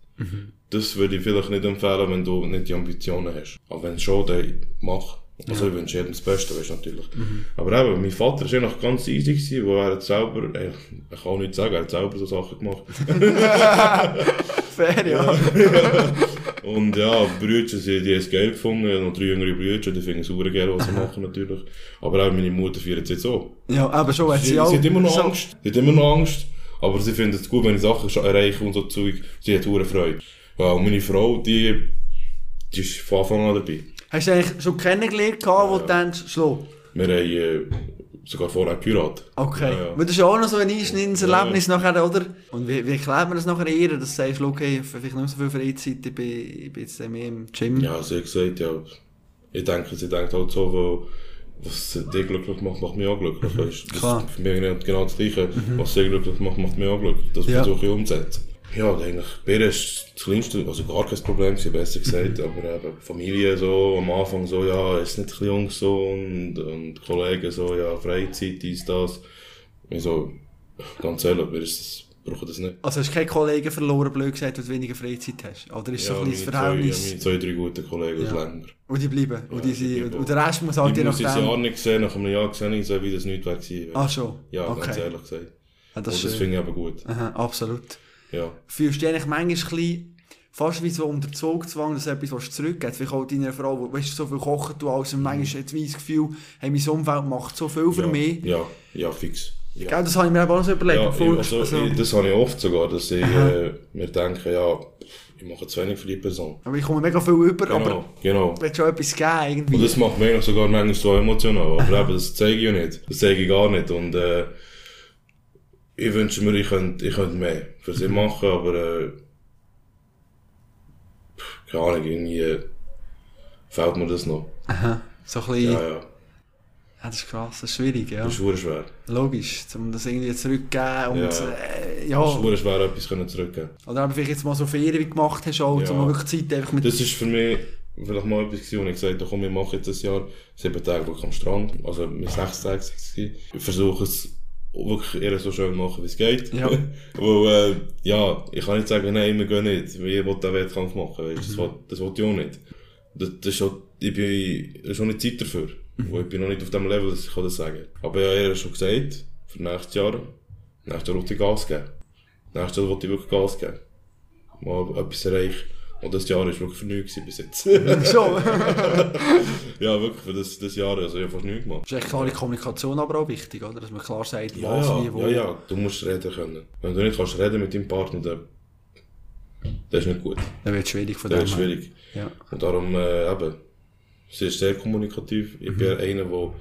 Das würde ich vielleicht nicht empfehlen, wenn du nicht die Ambitionen hast. Aber wenn schon, dann mach. Also ich wünsche jedem das Beste, weißt du, natürlich. Aber eben, mein Vater war eigentlich ganz easy, gewesen, wo er hat selber, äh, ich kann auch nicht sagen, er hat selber so Sachen gemacht. Fair, ja. Und ja, Brüder, die, die haben es geil gefunden, Ich noch drei jüngere Brüder, die finden es super geil, was sie machen natürlich. Aber auch meine Mutter feiert es jetzt so. Ja, aber schon, hat Sie, sie auch... sie hat immer noch so- Angst, sie hat immer noch Angst, aber sie findet es gut, wenn ich Sachen erreiche und so Zeug, sie hat hure Freude. Ja, und meine Frau, die, die ist von Anfang an dabei. Hast du eigentlich schon kennengelernt, gehabt, wo du denkst, schlo? Wir haben äh, sogar vorher geheiratet. Okay. Ja, ja. Weil das ist auch noch so ein Ja. Nachher, oder? Und wie, wie erklärt man das nachher eher, dass du sagst, okay, ich habe vielleicht nicht so viel Freizeit, ich bin, ich bin jetzt mehr im Gym. Ja, sie hat gesagt, ja, ich denke, sie denkt halt so, wo, was dich glücklich macht, macht mich auch glücklich. Weißt? Das Klar. ist für mich genau das Gleiche. Was sie glücklich macht, macht mich auch glücklich. Das Ja. versuche ich umzusetzen. Ja, eigentlich, bei ihr ist das kleinste, also gar kein Problem gewesen, besser gesagt, aber eben, Familie so, am Anfang so, ja, ist nicht ein jung so, und, und Kollegen so, ja, Freizeit, dies, das. Ich so, ganz ehrlich, mir ist das, das nicht. Also hast du keine Kollegen verloren, blöd gesagt, weil du weniger Freizeit hast? Oder ist so ein bisschen das zwei, ja, Verhältnis... meine zwei, drei gute Kollegen aus Ja. Ländern. Und die bleiben. und, die sind, bleiben und der Rest muss halt je Ich muss das Jahr nicht gesehen, nach einem Jahr gesehen, ich so, wie das nicht wäre gewesen. Ah, schon? Ja, ganz okay. ehrlich gesagt. Ja, Und das das ist schön. finde ich aber gut. Aha, absolut. Ja. Fühlst du dich eigentlich manchmal ein bisschen fast wie so unter Zugzwang, dass du etwas zurückgeben Vielleicht auch deiner Frau, wo weißt, du, so viel kochen du alles und manchmal hat das Gefühl, hey, mein Umfeld macht so viel für ja, mich. Ja, ja, fix. Ja. Gell, das habe ich mir eben auch so überlegt. Ja, ich, also, also, ich, das habe ich oft sogar, dass ich äh, mir denke, ja, ich mache zu wenig für die Person. aber ich komme mega viel über, Genau, aber genau. du willst schon etwas geben irgendwie. Und das macht mich sogar manchmal so emotional. Aber eben, das zeige ich ja nicht. Das zeige ich gar nicht. Und äh, ich wünsche mir, ich könnte, ich könnte mehr für sie machen, aber äh, keine Ahnung, irgendwie äh, fehlt mir das noch. Aha, so ein bisschen... Ja, Ja, ja, das ist krass, das ist schwierig, ja. das ist schwer. Logisch, um das irgendwie zurückzugeben und... Ja. Äh, ja. ist verdammt schwer, etwas können zurückgeben. Oder eben vielleicht jetzt mal so Ferien wie gemacht hast, auch, Ja. um wirklich Zeit einfach mit... Das ist für mich vielleicht mal etwas gewesen, ich gesagt habe, komm, ich mache jetzt ein Jahr sieben Tage am Strand. Also mit sechs Tagen. Ich versuche es wirklich eher so schön machen, wie es geht. Ja. Weil, äh, ja, ich kann nicht sagen, nein, wir gehen nicht. Ich will den Wettkampf machen, weißt? Das, will, das will ich auch nicht. Das, das ist auch, ich bin, das ist auch nicht Zeit dafür. Weil ich bin noch nicht auf dem Level, dass ich kann das sagen. Aber ich habe eher schon gesagt, für nächstes Jahr, nächstes Jahr will ich Gas geben. Nächstes Jahr will ich wirklich Gas geben. Mal etwas erreichen. Und das Jahr war wirklich gewesen bis jetzt. Schon. ja, wirklich, für das, das Jahr, also ich habe fast nichts gemacht. ist echt klare Kommunikation aber auch wichtig, oder? Dass man klar sagt, Ja, was, ja, wie, wo. ja, ja, du musst reden können. Wenn du nicht kannst reden mit deinem Partner, dann, das ist nicht gut. Dann wird es schwierig von dem her. schwierig. Ja. Und darum, äh, eben, sie ist sehr kommunikativ. Ich bin einer, der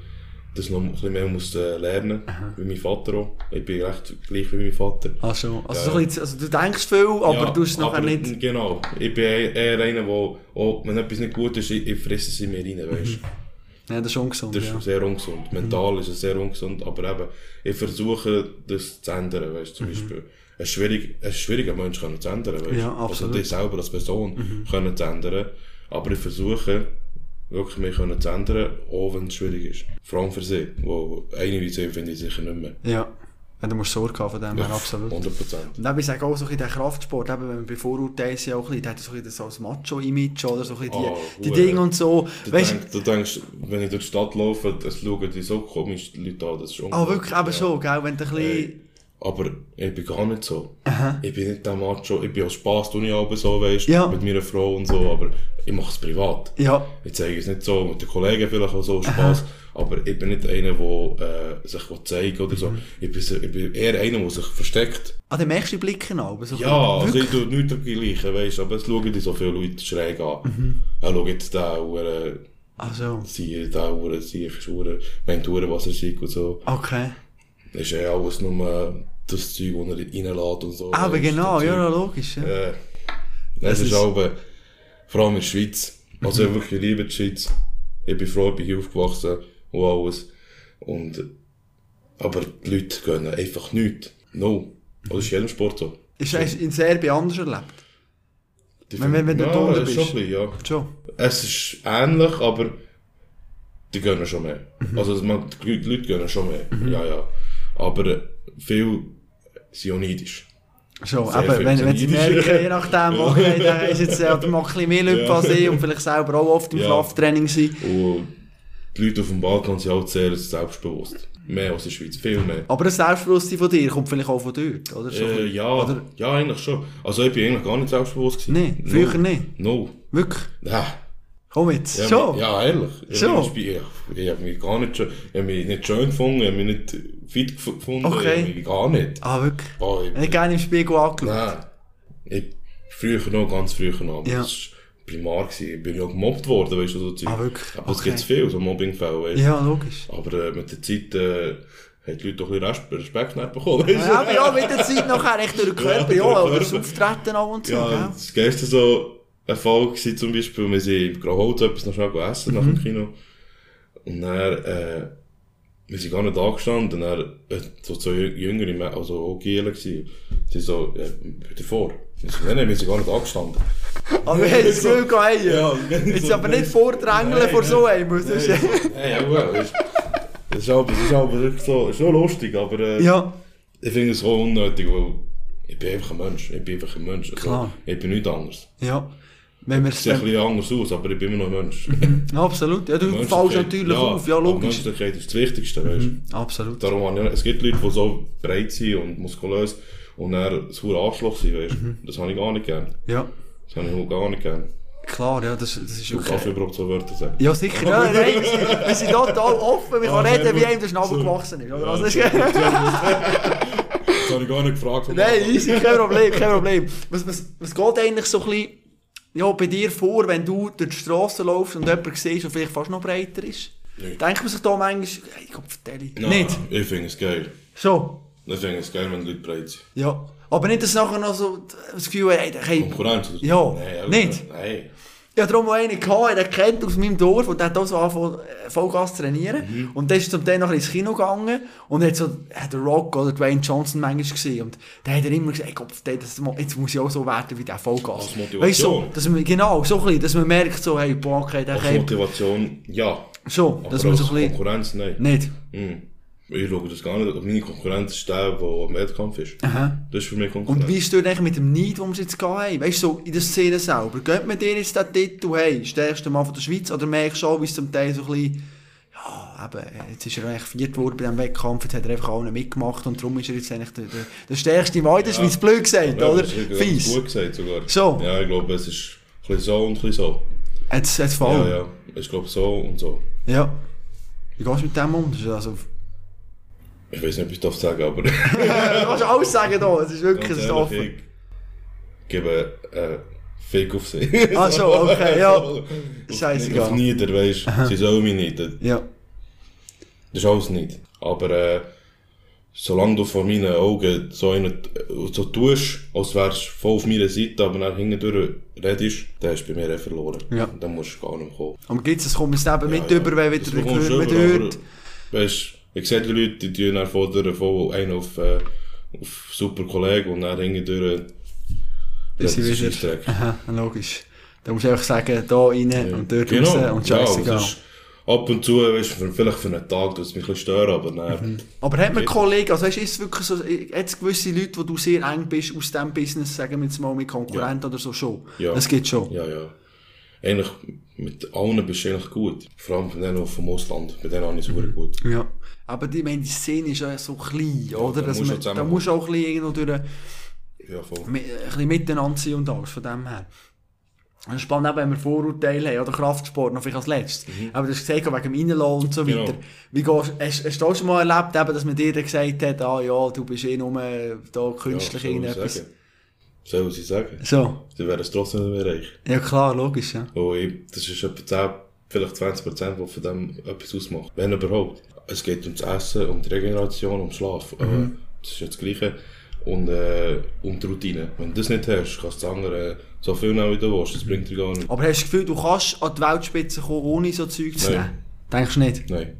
das noch ein bisschen mehr muss, äh, lernen wie mein Vater auch. Ich bin recht gleich wie mein Vater. Ah, schon. Also, Ja, so ein also du denkst viel, aber Ja, du es nachher nicht... Genau. Ich bin eher eher einer, der, auch, wenn etwas nicht gut ist, ich, ich fresse es in mir rein, weißt Ja, das ist ungesund, Das ist ja. sehr ungesund. Mental ist es sehr ungesund, aber eben, ich versuche, das zu ändern, weißt zum Beispiel. Es ist schwierig, es ist schwierig, einen Menschen können zu ändern, weißt Ja, Also, absolut. dich selber als Person können zu ändern. Aber ich versuche, wirklich mich zu ändern, auch wenn es schwierig ist. Allem für sie. Wo eine wie sie finde ich sicher nicht mehr. Ja. ja. Du musst Sorge haben von dem her, absolut. 100 Prozent. Und eben, ich sage auch so ein bisschen der Kraftsport, eben, wenn man bei Vorurteilen ja auch ein bisschen, der hat so ein bisschen ein Macho-Image oder so ein bisschen die, Ah, die. Dinge und so. Du, Weißt denk, du denkst, wenn ich durch die Stadt laufe, es schauen die so komisch die Leute an, das ist Ah, wirklich, eben Ja. schon, gell? Wenn du ein bisschen... Hey, aber ich bin gar nicht so. Ich bin nicht der Macho. Ich bin aus Spass, tue ich aber so, weißt Ja. mit meiner Frau und so, aber ich mache es privat. Ja, Ich zeige es nicht so, mit den Kollegen vielleicht auch so Spass, aber ich bin nicht einer, der äh, sich zeigen oder Mhm. so. Ich bin, ich bin eher einer, der sich versteckt. ah, den merkst du die Blicke an, aber so Ja, also ich tue nichts dergleichen, weißt aber es schauen die so viele Leute schräg an. Mhm. Ja, schau jetzt den, äh, Also, sie, den, sie, verschwuren, meint Uhren, was er sieht und so. okay. Das ist ja alles nur das Zeug, das er reinlässt und so. Aber Weisst, genau, das ja, logisch. Ja. Äh, Das es ist auch, äh, vor allem in der Schweiz. Also ich wirklich liebe die Schweiz. Ich bin froh, ich bin hier aufgewachsen und alles. Und, aber die Leute gönnen einfach nichts. No. Das ist in jedem Sport so. Ist es in Serbien anders erlebt? Die Wenn- wenn- wenn du ja, da unten ist bist. Schon ein bisschen, ja. Schon. Es ist ähnlich, aber die gönnen schon mehr. Mhm. Also man, die Leute- gönnen schon mehr. Ja, ja. Aber äh, viele sind auch neidisch. Schon, Sehr aber wenn, wenn sie merken, je nachdem, okay, dann ist jetzt äh, mal ein bisschen mehr Leute Ja. als ich und vielleicht selber auch oft im Ja. Krafttraining sind. Und die Leute auf dem Balkan sind halt sehr selbstbewusst. Mehr als in der Schweiz, viel mehr. Aber das Selbstbewusstsein von dir kommt vielleicht auch von dort, oder? Äh, ja, Oder? ja, eigentlich schon. Also ich bin eigentlich gar nicht selbstbewusst gewesen. Nein, früher no. nicht. No. Wirklich? Ja. Komm jetzt. Ja, Schon? Ja, ehrlich. Ich Schon? mich- Ich, ich habe mich gar nicht ich hab mich nicht schön gefunden, ich habe mich nicht fit gef- gefunden, Okay. ich hab mich gar nicht. Ah, wirklich? Oh, ich, Nicht gerne im Spiegel angeschaut. nein. Ich, früher noch, ganz früher noch, Ja. das war primar gewesen. Ich bin ja gemobbt worden, weißt du, so Zeug. Ah, wirklich? Aber es Okay. gibt viel, so Mobbingfälle, weißt du. Ja, logisch. Aber äh, mit der Zeit, äh, haben die Leute doch ein bisschen Respe- Respekt nicht bekommen, weißt du. Ja, aber ja, mit der Zeit nachher echt durch den Körper, ja, Ja, oder das. Auftreten auch und so, Ja, gell? das gestern so ein Fall gewesen, zum Beispiel, wir sind im Grauholz etwas noch schnell essen nach Mhm. dem Kino. Und dann, äh, wir sind gar nicht angestanden, äh, so zwei jü- jüngere, also auch gewesen, sie so, äh, bitte vor. Ich so, nein, nein, wir sind gar nicht angestanden. Aber wir haben das Gefühl gehabt, hey, Ja, jetzt so, aber nicht vordrängeln vor so einem. Das ist, Nein, ja, gut, das ist, ist aber, das ist aber wirklich so, ist lustig, aber, äh, ja, ich finde es auch unnötig, weil ich bin einfach ein Mensch, ich bin einfach ein Mensch. Also, Klar. Ich bin nichts anderes. ja. Wenn wir Ich sehe ein bisschen anders aus, aber ich bin immer noch ein Mensch. Ja, absolut. Ja, du fällst natürlich auf, ja, logisch. Menschlichkeit ist das Wichtigste, weißt du. Absolut. Darum es gibt Leute, die so breit sind und muskulös und dann ein Arschloch sind, weißt du. Mhm. Das habe ich gar nicht gern. Ja, Das habe ich auch gar nicht gern. klar, ja, das, das ist Ich darf okay. überhaupt so Wörter sagen. Ja, sicher. Ja, nein, wir sind, wir sind total offen. Wir können Ja, reden, sehr wie einem der Schnabel So. gewachsen ist. Oder? Ja, Also, das ist Das habe ich gar nicht gefragt. Nein, easy, kein Problem, kein Problem. Was, was, was geht eigentlich so ein bisschen ja, bei dir vor, wenn du durch die Straße läufst und jemanden siehst, der vielleicht fast noch breiter ist? Nicht. Denkt man sich da manchmal, hey, Gott, vertelle Nein, Nicht? Ich finde es geil. So? Ich finde es geil, wenn die Leute breit sind. Ja. Aber nicht, dass nachher noch so das Gefühl hey, hey, Konkurrenz? Ja, auch nicht? Nein. Ich hatte darum auch einen, gehabt, der kennt aus meinem Dorf und der hat auch so angefangen, äh, Vollgas zu trainieren. Mhm. Und der ist zum Teil noch ins Kino gegangen und hat so, hat der Rock oder Dwayne Johnson manchmal gesehen. Und der hat er immer gesagt, ey, Gott, das, jetzt muss ich auch so werden wie der Vollgas. Als Motivation. Weißt so, dass man, genau, so ein bisschen, dass man merkt, so, hey, boah, okay, der Als Motivation, ja. so, Aber dass man so ein bisschen, Konkurrenz, nein. nicht. Hm. Ich schaue das gar nicht. Meine Konkurrenz ist der, der am Wettkampf ist. Aha. Das ist für mich Konkurrenz. Und wie ist du eigentlich mit dem Neid, den wir jetzt gehabt haben? Weißt du, so in der Szene selber. Geht man dir jetzt den Titel, hey, stärkster Mann von der Schweiz, oder merkst du auch, wie es zum Teil so ein bisschen, ja, eben, jetzt ist er eigentlich viert worden bei diesem Wettkampf, jetzt hat er einfach allen mitgemacht und darum ist er jetzt eigentlich der, der, der stärkste Mann in der Schweiz, blöd gesagt, Ja, oder? Fies. Gut gesagt sogar. So. Ja, ich glaube, es ist ein bisschen so und ein bisschen so. Jetzt, jetzt voll. Ja, ja. Ich glaube so und so. Ja. Wie gehst du mit dem um? Das ist also, Ich weiß nicht, ob ich das sagen aber du kannst alles sagen da, es ist wirklich ganz ehrlich, offen. ich gebe äh, Fick auf sie. Ah, so, okay, ja. Scheißegal. Auf nieder, weißt du. Sie sollen mich nicht. Das Ja. ist alles nicht. Aber äh, solange du vor meinen Augen so, einen, so tust, als wärst du voll auf meiner Seite, aber dann hintendurch redest, dann hast du bei mir eh verloren. Ja. Dann musst du gar nicht mehr kommen. Aber gibt es, es kommt es eben mit Ja, über, wenn Das wieder über, hört. Weißt ich sehe die Leute, die tun dann fordern von einen auf, äh, auf super Kollegen und dann hintendurch Ist sie reden sie wieder. Aha, logisch. Da musst du einfach sagen, da rein und dort Genau. raus und ja, scheißegal. das ist ab und zu, weißt, für, vielleicht für einen Tag, tut es mich ein stören, aber nein. Aber hat man. Kollegen, also weißt, ist es wirklich so, hat es gewisse Leute, wo du sehr eng bist aus diesem Business, sagen wir jetzt mal mit Konkurrenten oder so schon? Ja. Das geht schon. Ja, ja. Eigentlich, mit allen bist du eigentlich gut. Vor allem von denen vom Ausland. Bei denen habe ich es super gut. Ja. Aber die, meine, die Szene ist ja so klein, oder? da Dass musst du man, zusammen- da musst du auch ein bisschen irgendwo durch, Ja, voll. ein bisschen miteinander sein und alles, von dem her. Es ist spannend, auch wenn wir Vorurteile haben, oder Kraftsport, noch vielleicht als letztes. Aber du hast gesagt, wegen dem Reinlassen und so Mhm. Genau. weiter. Wie gehst, hast, hast du auch schon mal erlebt, eben, dass man dir gesagt hat, ah ja, du bist eh nur da künstlich ja, in soll ich sagen. Soll sie sagen. So. Sie wären es trotzdem nicht mehr reich. Ja klar, logisch, ja. Und ich, das ist etwa 10, vielleicht 20 Prozent, was von dem etwas ausmacht. Wenn überhaupt. Es geht ums Essen, um die Regeneration, um Schlaf. Mhm. Äh, das ist ja das Gleiche. Und äh, um die Routine. Wenn du das nicht hast, kannst du das andere so viel nehmen, wie du willst. Das bringt dir gar nichts. Aber hast du das Gefühl, du kannst an die Weltspitze kommen, ohne so Zeug zu nehmen? Denkst du nicht? Nein.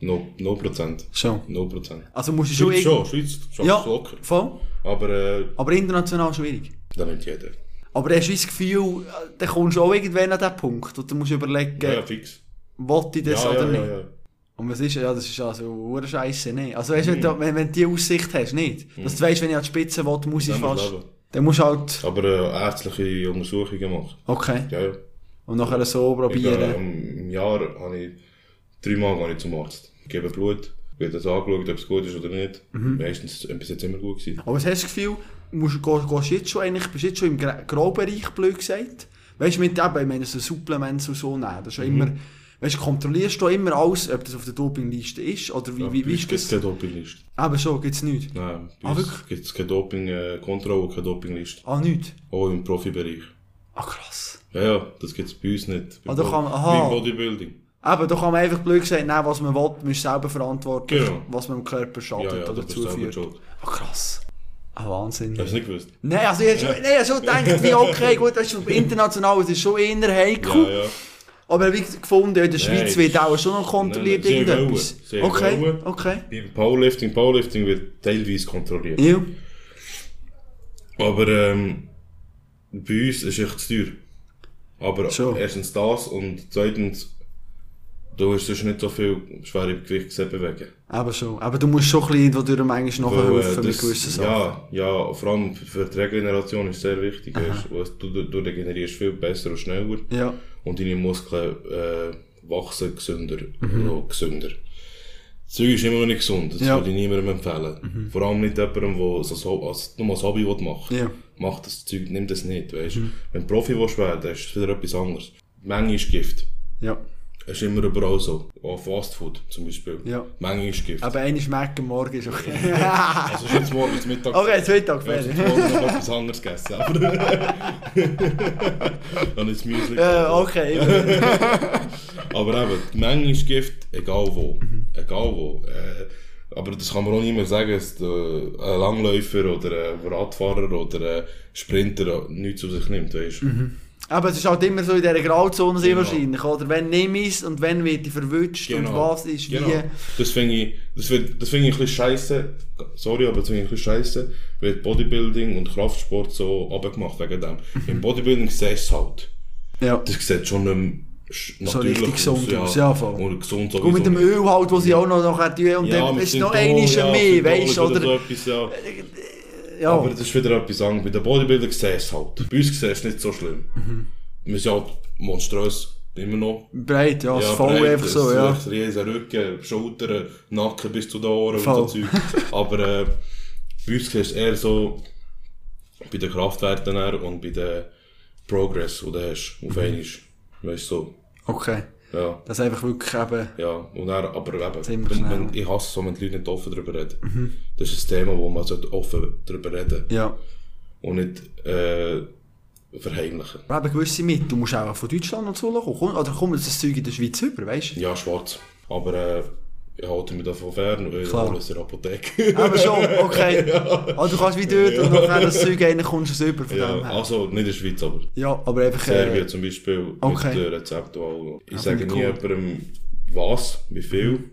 No, no Prozent. Schon. No Prozent. Also musst du schon Schweiz schon, Schweiz Ja, locker. voll. Aber äh, Aber international schwierig. das nimmt jeder. Aber hast du das Gefühl, dann kommst du auch irgendwann an den Punkt, wo du musst überlegen, Ja, ja, fix. wollte ich das ja, oder ja, nicht? ja, ja. Und was ist, ja, das ist also hure Scheiße, ne? Also weißt du, wenn, du- wenn, wenn du die Aussicht hast, nicht? Dass du weißt, wenn ich an die Spitze will, muss ich fast... leben. Dann musst du halt... Aber äh, ärztliche Untersuchungen machen. Okay. Ja, ja. Und nachher so Ich, probieren. äh, Im Jahr habe ich dreimal gehe ich zum Arzt. Gebe Blut, wird das angeschaut, ob es gut ist oder nicht. Meistens ist bis jetzt immer gut gewesen. Aber was hast du das Gefühl, musst, gehst gehst jetzt schon eigentlich, bist jetzt schon im Gra- Graubereich, blöd gesagt? Weißt du, mit eben, ich meine, so Supplements und so nehmen, das ist ja Mhm. immer, weißt du, kontrollierst du immer alles, ob das auf der Dopingliste ist, oder wie, wie, wie ist es das? keine Dopingliste. Eben schon, gibt's nicht. Nein, bei Ah, gibt es keine Doping-Kontrolle, keine Dopingliste. Ah, nicht? Auch im Profibereich. Ah, krass. Ja, ja, das gibt es bei uns nicht. Ah, da kann- Wie aha. im Bodybuilding. Eben, da kann man einfach blöd gesagt nehmen, was man will, man ist selber verantwortlich, Genau. was man dem Körper schadet Ja, ja, oder zuführt. Ah, krass. Ah, Wahnsinn. Hast du nicht gewusst? Nein, also ich hab schon, nein, schon gedacht, wie okay, gut, weißt du, international, es ist schon eher heikel. Ja, ja. Aber wie gefunden, in der Schweiz Nein, wird auch schon noch kontrolliert nein, sehr irgendetwas. Okay, wohl. okay. Beim Powerlifting, Powerlifting wird teilweise kontrolliert. Ja. Aber ähm, bei uns ist es echt zu teuer. Aber So. erstens das und zweitens, du hast sonst nicht so viel schwere Gewicht gesehen bewegen. Aber schon. Aber du musst schon ein bisschen dadurch manchmal Weil, äh, nachhelfen mit gewissen Sachen. Ja, ja, vor allem für die Regeneration ist es sehr wichtig. Weißt, du, du, regenerierst viel besser und schneller Ja. und deine Muskeln äh, wachsen gesünder. Mhm. Oder gesünder. Das Zeug ist immer noch nicht gesund, das Ja. würde ich niemandem empfehlen. Vor allem nicht jemandem, der so, als, nur als Hobby machen will. Ja. Mach das Zeug, nimm das nicht, weißt Mhm. Wenn du Profi willst werden, dann ist es wieder etwas anderes. Die Menge ist Gift. Ja. Das ist immer überall so. Auch Fast Food zum Beispiel. Ja. Menge ist Gift. Aber einmal merken, morgen ist okay. Also ist jetzt morgen zum Mittag. okay, jetzt Mittag, Ja, ich fertig. habe morgen noch etwas anderes gegessen. Aber. Dann ist Müsli. Äh, okay. Aber eben, die Menge ist Gift, egal wo. Egal wo. Äh, aber das kann man auch nicht mehr sagen, dass der, ein Langläufer oder ein Radfahrer oder ein Sprinter nichts zu sich nimmt, weißt du? Aber es ist halt immer so in dieser Grauzone sehr Genau. wahrscheinlich, oder? Wenn nehme ich es und wenn wird ich verwünscht und was ist genau. wie. Das finde ich, das find, das find ich ein bisschen scheiße. Sorry, aber das finde ich ein bisschen scheiße. Wird Bodybuilding und Kraftsport so abgemacht wegen dem. Im Bodybuilding siehst du es halt. Ja. Das sieht schon nicht mehr So richtig gesund aus, aus, ja, voll. Und gesund Gut, mit dem Öl halt, wo sie auch noch nachher tun und dann mit ist noch einiges ja, mehr, weißt du, oder? So etwas, ja. Ja. Aber das ist wieder etwas anderes. Bei den Bodybuildern siehst du es halt. Bei uns siehst du es nicht so schlimm. Mhm. Wir sind halt monströs, immer noch. Breit, ja, es ist voll einfach so, ja. es- Riesen Rücken, Schultern, Nacken bis zu den Ohren Voll. und so Zeug. Aber äh, bei uns es eher so bei den Kraftwerten und bei den Progress, die du hast, auf einmal. Weißt du, so. Okay. Ja. Das ist einfach wirklich eben, Ja, und dann, aber eben, wenn, wenn, ich hasse es so, wenn die Leute nicht offen darüber reden. Das ist ein Thema, wo man sollte offen darüber reden ja. und nicht äh, verheimlichen. Aber eben gewisse mit, du musst auch von Deutschland und so kommen. Komm- Oder kommt das Zeug in der Schweiz über, weißt du? Ja, schwarz. Aber äh, ich halte mich davon fern, weil Klar. alles in der Apotheke. Aber schon, okay. Also du kannst wie dort und nachher das Zeug rein kommst du es über von ja, dem her. also nicht in der Schweiz, aber Ja, aber einfach... Serbien Äh, zum Beispiel okay. mit Rezepten. auch. Ich Ah, sage nie ich cool. jemandem, was, wie viel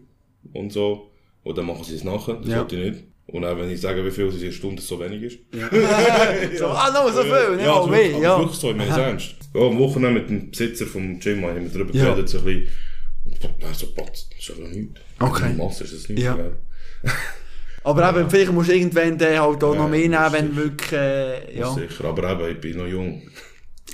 und so. Und dann machen sie es nachher, das Ja. sollte ich nicht. Und auch wenn ich sage, wie viel es in einer Stunde so wenig ist. so, ah, noch so viel, nicht ja, mal mehr, aber ja. wirklich so, ich meine es ernst. Ja, am Wochenende mit dem Besitzer vom Gym haben wir darüber Ja. geredet, so ein bisschen. Nein, so Platz, das ist ja nichts. Okay. Master ist das nichts. Ja. Aber eben, vielleicht musst du irgendwann den halt auch Ja, noch mehr nehmen, wenn wirklich... Äh, ja, Sicher, aber eben, ich bin noch jung. eben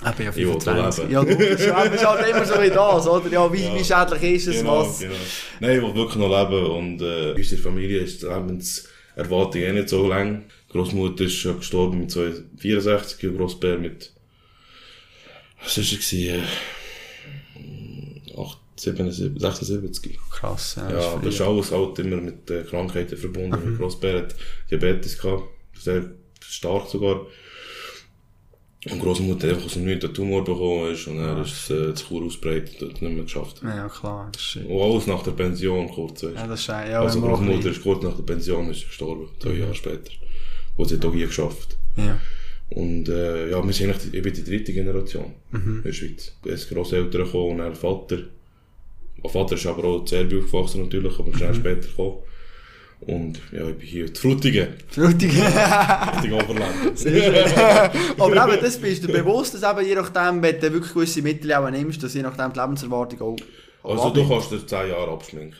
ja Ich will 25. leben. Ja, logisch. Ja, aber es ist halt immer so wie das, oder? Ja, wie, wie schädlich ist es, Genau, was... genau. Nein, ich will wirklich noch leben und äh, unsere Familie ist die Lebenserwartung eh nicht so lang. Großmutter ist schon gestorben mit 64 und Großbär mit, was ist er gewesen? Äh, 8, 77, 76. Krass, ja. Ja, das ist früh. alles halt immer mit äh, Krankheiten verbunden. Mhm. Großbär hat Diabetes gehabt, sehr stark sogar. Und Großmutter hat einfach aus dem Nichts einen Tumor bekommen ist und er ist äh, zu Chur ausbreitet und hat es nicht mehr geschafft. Ja, klar, das ist... Und alles nach der Pension kurz, weißt. Ja, das ist... Ja, also Großmutter ist kurz nach der Pension ist gestorben, zwei Jahre später. Wo sie hat auch hier geschafft. Ja. Und äh, ja, wir sind eigentlich, die- ich bin die dritte Generation in der Schweiz. Es Grosseltern gekommen und dann Vater. Mein Vater ist aber auch in Serbien aufgewachsen natürlich, aber schnell später gekommen. Und ja, ich bin hier in Frutigen, Frutig. Richtung Oberland. Aber eben, das bist du bewusst, dass eben je nachdem, wenn du wirklich gewisse Mittel auch nimmst, dass je nachdem die Lebenserwartung auch... Also du kannst dir 10 Jahre abschminken.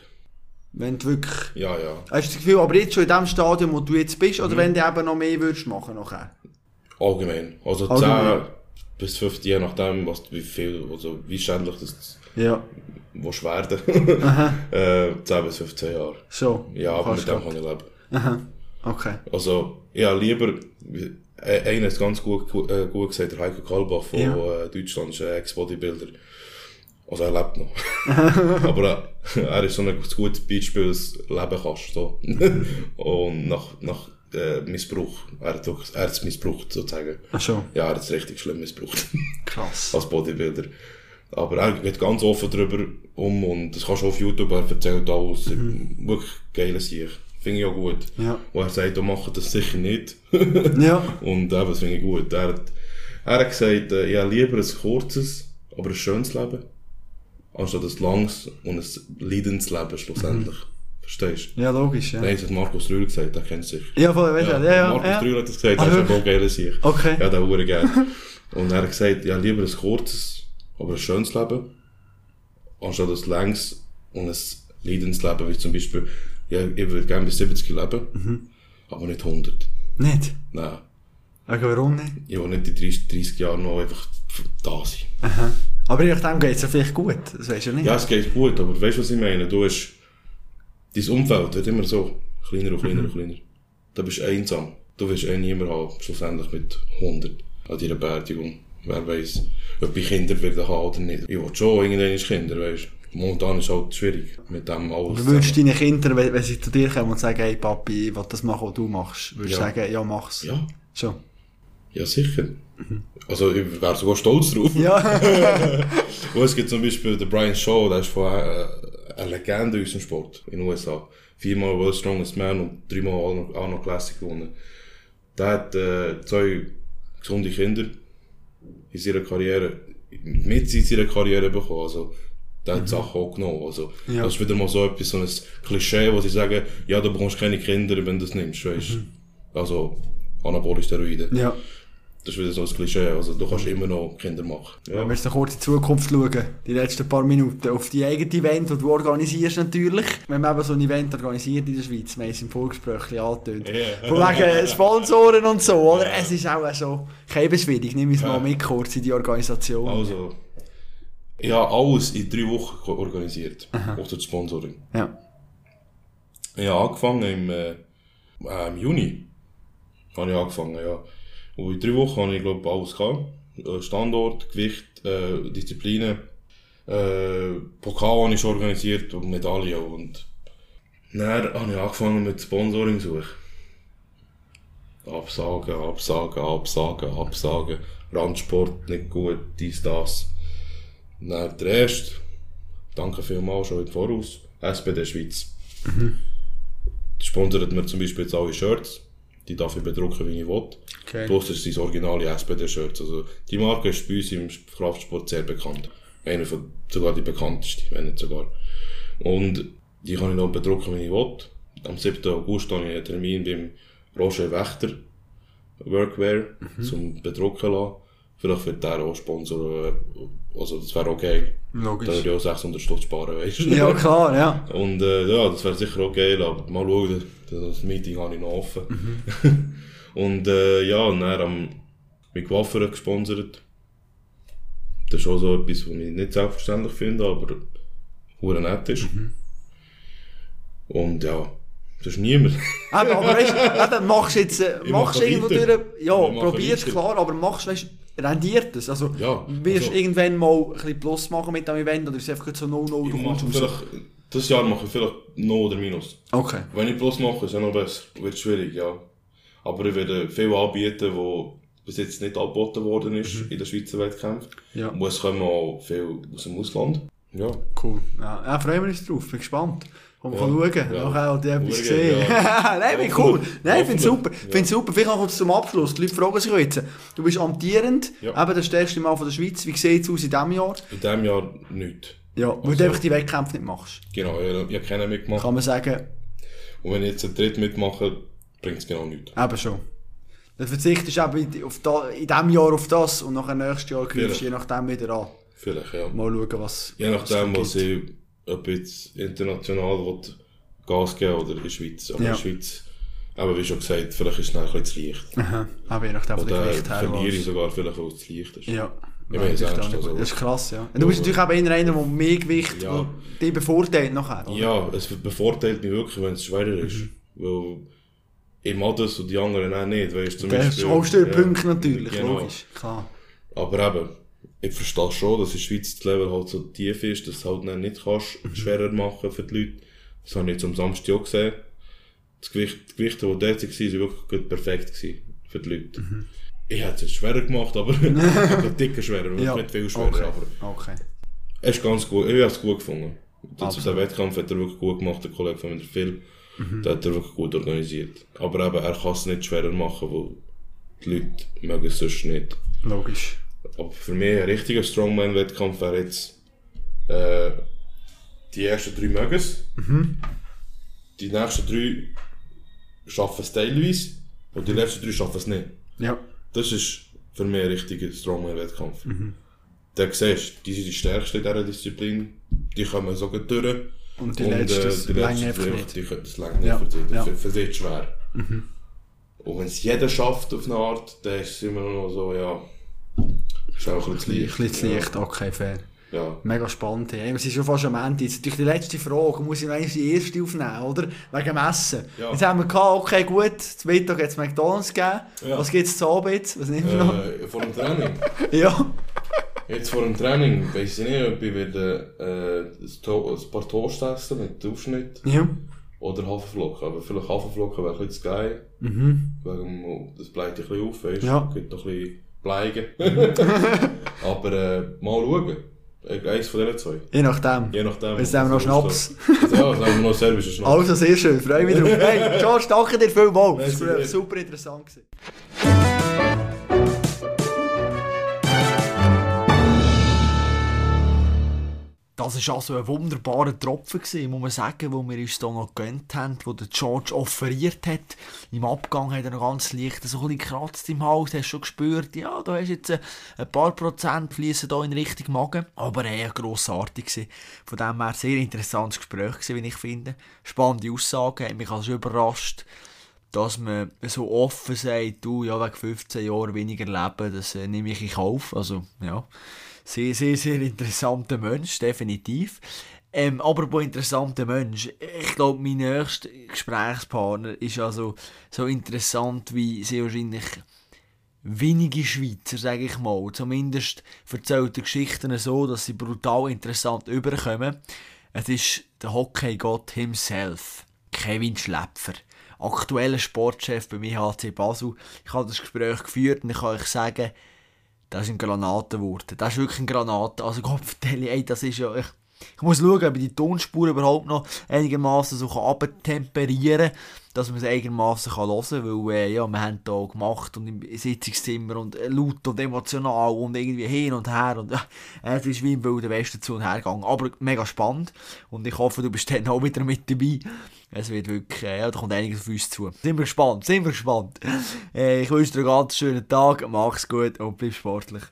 Wenn du wirklich... Ja, ja. Hast du das Gefühl, aber jetzt schon in dem Stadium, wo du jetzt bist, Mhm. oder wenn du eben noch mehr würdest machen nachher? Allgemein. Also 10 Allgemein. bis 15, je nachdem, was, wie viel, also wie schädlich das Ja. willst werden. Äh, 10 bis 15 Jahre. So. Ja, aber mit dem kann ich leben. Aha. Okay. Also, ja, lieber, äh, einer es ganz gut, äh, gut gesagt, der Heiko Kalbach von Ja. äh, Deutschland, ist ein Ex-Bodybuilder. Also er lebt noch. Aber äh, er ist so ein gutes Beispiel, dass du leben kannst. So. Und nach, nach äh, Missbrauch, er hat auch- er hat es missbraucht sozusagen. Ach so. Ja, er hat es richtig schlimm missbraucht. Krass. als Bodybuilder. Aber er geht ganz offen darüber um und das kannst du auf YouTube, er erzählt alles. Wirklich geile Sicht. Finde ich auch gut. Ja. Wo er sagt, du machst das sicher nicht. Ja. und eben, das finde ich gut. Er hat, er hat gesagt, äh, ich habe lieber ein kurzes, aber ein schönes Leben, anstatt ein langes und ein leidendes Leben schlussendlich. Verstehst du? Ja, logisch, ja. Nein, das hat Markus Rühl gesagt, der kennt sich. Ja, voll, weißt du, ja, ja. Markus ja. Rühl hat das gesagt, Ah, das ist wirklich? eine geile Sicht. Okay. Ja, der hure gerne. Und er hat gesagt, ja, lieber ein kurzes, aber ein schönes Leben, anstatt ein längs und ein leidendes Leben, wie zum Beispiel, ja, ich würde gerne bis 70 leben, Mhm. aber nicht 100. Nicht? Nein. Okay, warum nicht? Ich will nicht die 30, 30 Jahre noch einfach da sein. Aha. Aber je nachdem geht es ja vielleicht gut. Das weisst du ja nicht. Ja, es geht gut, aber weißt du, was ich meine? Du hast, dein Umfeld wird immer so kleiner und kleiner und kleiner. Du bist einsam. Du wirst eh niemand haben, schlussendlich mit 100 an deiner Beerdigung. Wer weiß, ob ich Kinder werde haben oder nicht. Ich will schon irgendwann Kinder, weißt. Momentan ist es halt schwierig mit dem alles. Du würdest deinen Kindern, wenn, wenn sie zu dir kommen und sagen, hey Papi, ich will das machen, was du machst, würdest du Ja. sagen, ja, mach's. Ja, Schon. ja sicher. Also ich wäre sogar stolz drauf. Ja. Und es gibt zum Beispiel den Brian Shaw, der ist von äh, eine Legende in unserem Sport in den USA. Viermal World Strongest Man und dreimal Arnold Arnold Classic gewonnen. Der hat äh, zwei gesunde Kinder in seiner Karriere, mit in seiner Karriere bekommen. Also, der hat Sachen auch genommen. Also, Ja. das ist wieder mal so etwas, so ein Klischee, wo sie sagen, ja, du bekommst keine Kinder, wenn du das nimmst, weißt Also, Anabole Steroide. ja. Das ist wieder so ein Klischee. Also, du kannst immer noch Kinder machen. Ja. Wenn wir jetzt kurz in die Zukunft schauen, die letzten paar Minuten, auf die eigene Event, die du organisierst natürlich. Wenn man eben so ein Event organisiert in der Schweiz, wir haben es im Vorgespräch angetönt. Ja. Von wegen Sponsoren und so, oder? Es ist auch so, schwierig, nimm es mal Ja. mit kurz in die Organisation. Also, ich habe alles in drei Wochen organisiert. Auch das Sponsoring. Ja. Ich habe angefangen im, äh, äh, im Juni. Habe ich angefangen, ja. Und in drei Wochen habe ich, glaube alles gehabt. Äh, Standort, Gewicht, äh, Disziplinen, äh, Pokal habe ich schon organisiert und Medaillen. Und dann habe ich angefangen mit Sponsoring suchen. Absagen, Absagen, Absagen, Absagen. Randsport nicht gut, dies, das. Dann der erste. Danke vielmals schon im Voraus. SPD Schweiz. Die sponsert mir zum Beispiel jetzt alle Shirts. Die darf ich bedrucken, wie ich will. Okay. Plus ist das originale SPD-Shirts. Also, die Marke ist bei uns im Kraftsport sehr bekannt. Einer von, sogar die bekannteste, wenn nicht sogar. Und die kann ich noch bedrucken, wie ich will. Am 7. August habe ich einen Termin beim Roger Wächter Workwear zum bedrucken lassen. Vielleicht wird der auch Sponsor, äh, also das wäre auch geil. Da Logisch. würde ich auch 600 Stutz sparen, weißt du. Ja, klar, ja. Und äh, ja, das wäre sicher auch geil, aber mal schauen, das, Meeting habe ich noch offen. und äh, ja, und dann am mit Waffen gesponsert. Das ist auch so etwas, was ich nicht selbstverständlich finde, aber nett ist. Und ja, das ist niemand. Eben, aber weißt du, eben, machst jetzt, äh, Ich machst mache irgendwo durch, ja, Ich probierst klar, aber machst, weißt du, rendiert es? Also, Ja, wirst du also- irgendwann mal ein bisschen Plus machen mit dem Event oder ist es einfach so 0-0, du kommst vielleicht, das Jahr mache ich vielleicht noch oder minus. Okay. Wenn ich Plus mache, ist ja noch besser. Wird schwierig, ja. Aber ich werde viel anbieten, wo bis jetzt nicht angeboten worden ist in den Schweizer Wettkämpfen. Ja. Und es kommen auch viel aus dem Ausland. Ja. Cool. Ja, ja freuen wir uns drauf, bin gespannt. Komm, Ja. kann schauen, Ja. nachher hat etwas Schauen, gesehen. ja. Nein, bin cool. Nein, ich finde es super. Ich finde super. Vielleicht noch kurz zum Abschluss. Die Leute fragen sich jetzt. Du bist amtierend, Ja. eben der stärkste Mann von der Schweiz. Wie sieht es aus in diesem Jahr? In diesem Jahr nichts. Ja, weil du Also- einfach die Wettkämpfe nicht machst. Genau, ich, ich habe keinen mitgemacht. Kann man sagen, Und wenn ich jetzt einen Dritt mitmache, bringt es genau nichts. eben schon. Der Verzicht ist eben auf da, in diesem Jahr auf das und nachher nächstes Jahr greifst du je nachdem wieder an. Vielleicht, ja. Mal schauen, was. Je nachdem, was was es ich, ob jetzt international Gas geben oder in der Schweiz. Aber Ja. in der Schweiz, aber wie schon gesagt, vielleicht ist es ein bisschen zu leicht. Aha, aber je nachdem, Oder Gewicht verliere ich sogar vielleicht, weil es zu leicht ist. Ja, Ich meine, das, ist auch nicht gut. also- das ist krass, ja. Und du bist natürlich auch einer, der mehr Gewicht, Ja. ja. die bevorteilt nachher. oder? Ja, es bevorteilt mich wirklich, wenn es schwerer ist. Mhm. Weil ich mag das und die anderen auch nicht. Weißt, zum Der Beispiel- holst du den ja, natürlich, genau. logisch, klar. Aber eben, ich verstehe schon, dass in der Schweiz das Level halt so tief ist, dass du halt dann nicht kannst Mhm. schwerer machen für die Leute. Das habe ich jetzt am Samstag auch gesehen. Das Gewicht, die Gewichte, die dort waren, waren wirklich perfekt für die Leute. Mhm. Ich hätte es jetzt schwerer gemacht, aber dicker schwerer, nicht viel schwerer. okay. Aber okay. es ist ganz gut, ich habe es gut gefunden. Absolut. dem Wettkampf hat er wirklich gut gemacht, der Kollege von mir Phil. Der hat er wirklich gut organisiert. Aber eben, er kann es nicht schwerer machen, weil die Leute mögen es sonst nicht. Logisch. Aber für mich ein richtiger Strongman-Wettkampf wäre jetzt, äh, die ersten drei mögen es. Die nächsten drei schaffen es teilweise. Und die letzten drei schaffen es nicht. Ja. Das ist für mich ein richtiger Strongman-Wettkampf. Da siehst du, die sind die Stärksten in dieser Disziplin. Die kommen so gut durch. Und die letzten, reichen letzten einfach die. Die können das lange nicht Ja, für. Das ja. ist für sie ist schwer. Und wenn es jeder schafft auf eine Art, dann ist es immer noch so, ja, ist auch ein bisschen Ein zu bisschen leicht. leicht, okay, fair. Ja. Mega spannend. Hey. Es ist schon fast am Ende. Jetzt natürlich die letzte Frage. Muss ich eigentlich die erste aufnehmen, oder? Wegen dem Essen. Ja. Jetzt haben wir gehabt, okay, gut, zum Mittag hat es McDonalds gegeben. Ja. Was gibt es zu Abend? Was wir noch? Äh, vor dem Training. Ja. Jetzt vor dem Training, weiss ich nicht, ob ich werde, äh, ein, paar Toast essen mit Aufschnitt Ja. oder Haferflocken. Aber vielleicht Haferflocken wäre ein bisschen zu geil. Mhm. Wegen, das bleibt ein bisschen auf, weißt du? Ja. Gibt noch ein bisschen Bleigen. Aber äh, mal schauen. Äh, Eins von diesen zwei. Je nachdem. Je nachdem. Jetzt haben wir noch Schnaps. Ja, jetzt haben wir noch serbischen Schnaps. Also, sehr schön. Freue mich drauf. Hey, George, danke dir vielmals. Das war super interessant. Gewesen. Das war also ein wunderbarer Tropfen, gewesen, muss man sagen, wo wir uns hier noch gegönnt haben, wo der George offeriert hat. Im Abgang hat er noch ganz leicht so ein bisschen gekratzt im Hals, hast schon gespürt, ja, da hast jetzt ein, ein paar Prozent fließen da in Richtung Magen. Aber eher grossartig gewesen. Von dem her sehr interessantes Gespräch gewesen, wie ich finde. Spannende Aussagen, hat mich also überrascht dass man so offen sagt, du, ja, wegen 15 Jahren weniger leben, das äh, nehme ich in Kauf. Also, ja, sehr, sehr, sehr interessanter Mensch, definitiv. Ähm, bei interessanter Mensch, ich glaube, mein nächster Gesprächspartner ist also so interessant wie sehr wahrscheinlich wenige Schweizer, sage ich mal. Zumindest erzählt die Geschichten so, dass sie brutal interessant überkommen. Es ist der Hockeygott himself, Kevin Schläpfer aktueller Sportchef bei mir HC Basel. Ich habe das Gespräch geführt und ich kann euch sagen, das ist ein Granatenwurte. Das ist wirklich ein Granate. Also vertelle, ey, das ist ja... Ich, ich muss schauen, ob ich die Tonspur überhaupt noch einigermaßen so abtemperieren kann, dass man es einigermaßen hören kann, weil äh, ja, wir haben da gemacht und im Sitzungszimmer und äh, laut und emotional und irgendwie hin und her und äh, es ist wie im Wilden Westen zu und her gegangen. Aber mega spannend und ich hoffe, du bist dann auch wieder mit dabei. Es wird wirklich, äh, ja, da kommt einiges auf uns zu. Sind wir gespannt, sind wir gespannt. Äh, ich wünsche dir einen ganz schönen Tag, mach's gut und bleib sportlich.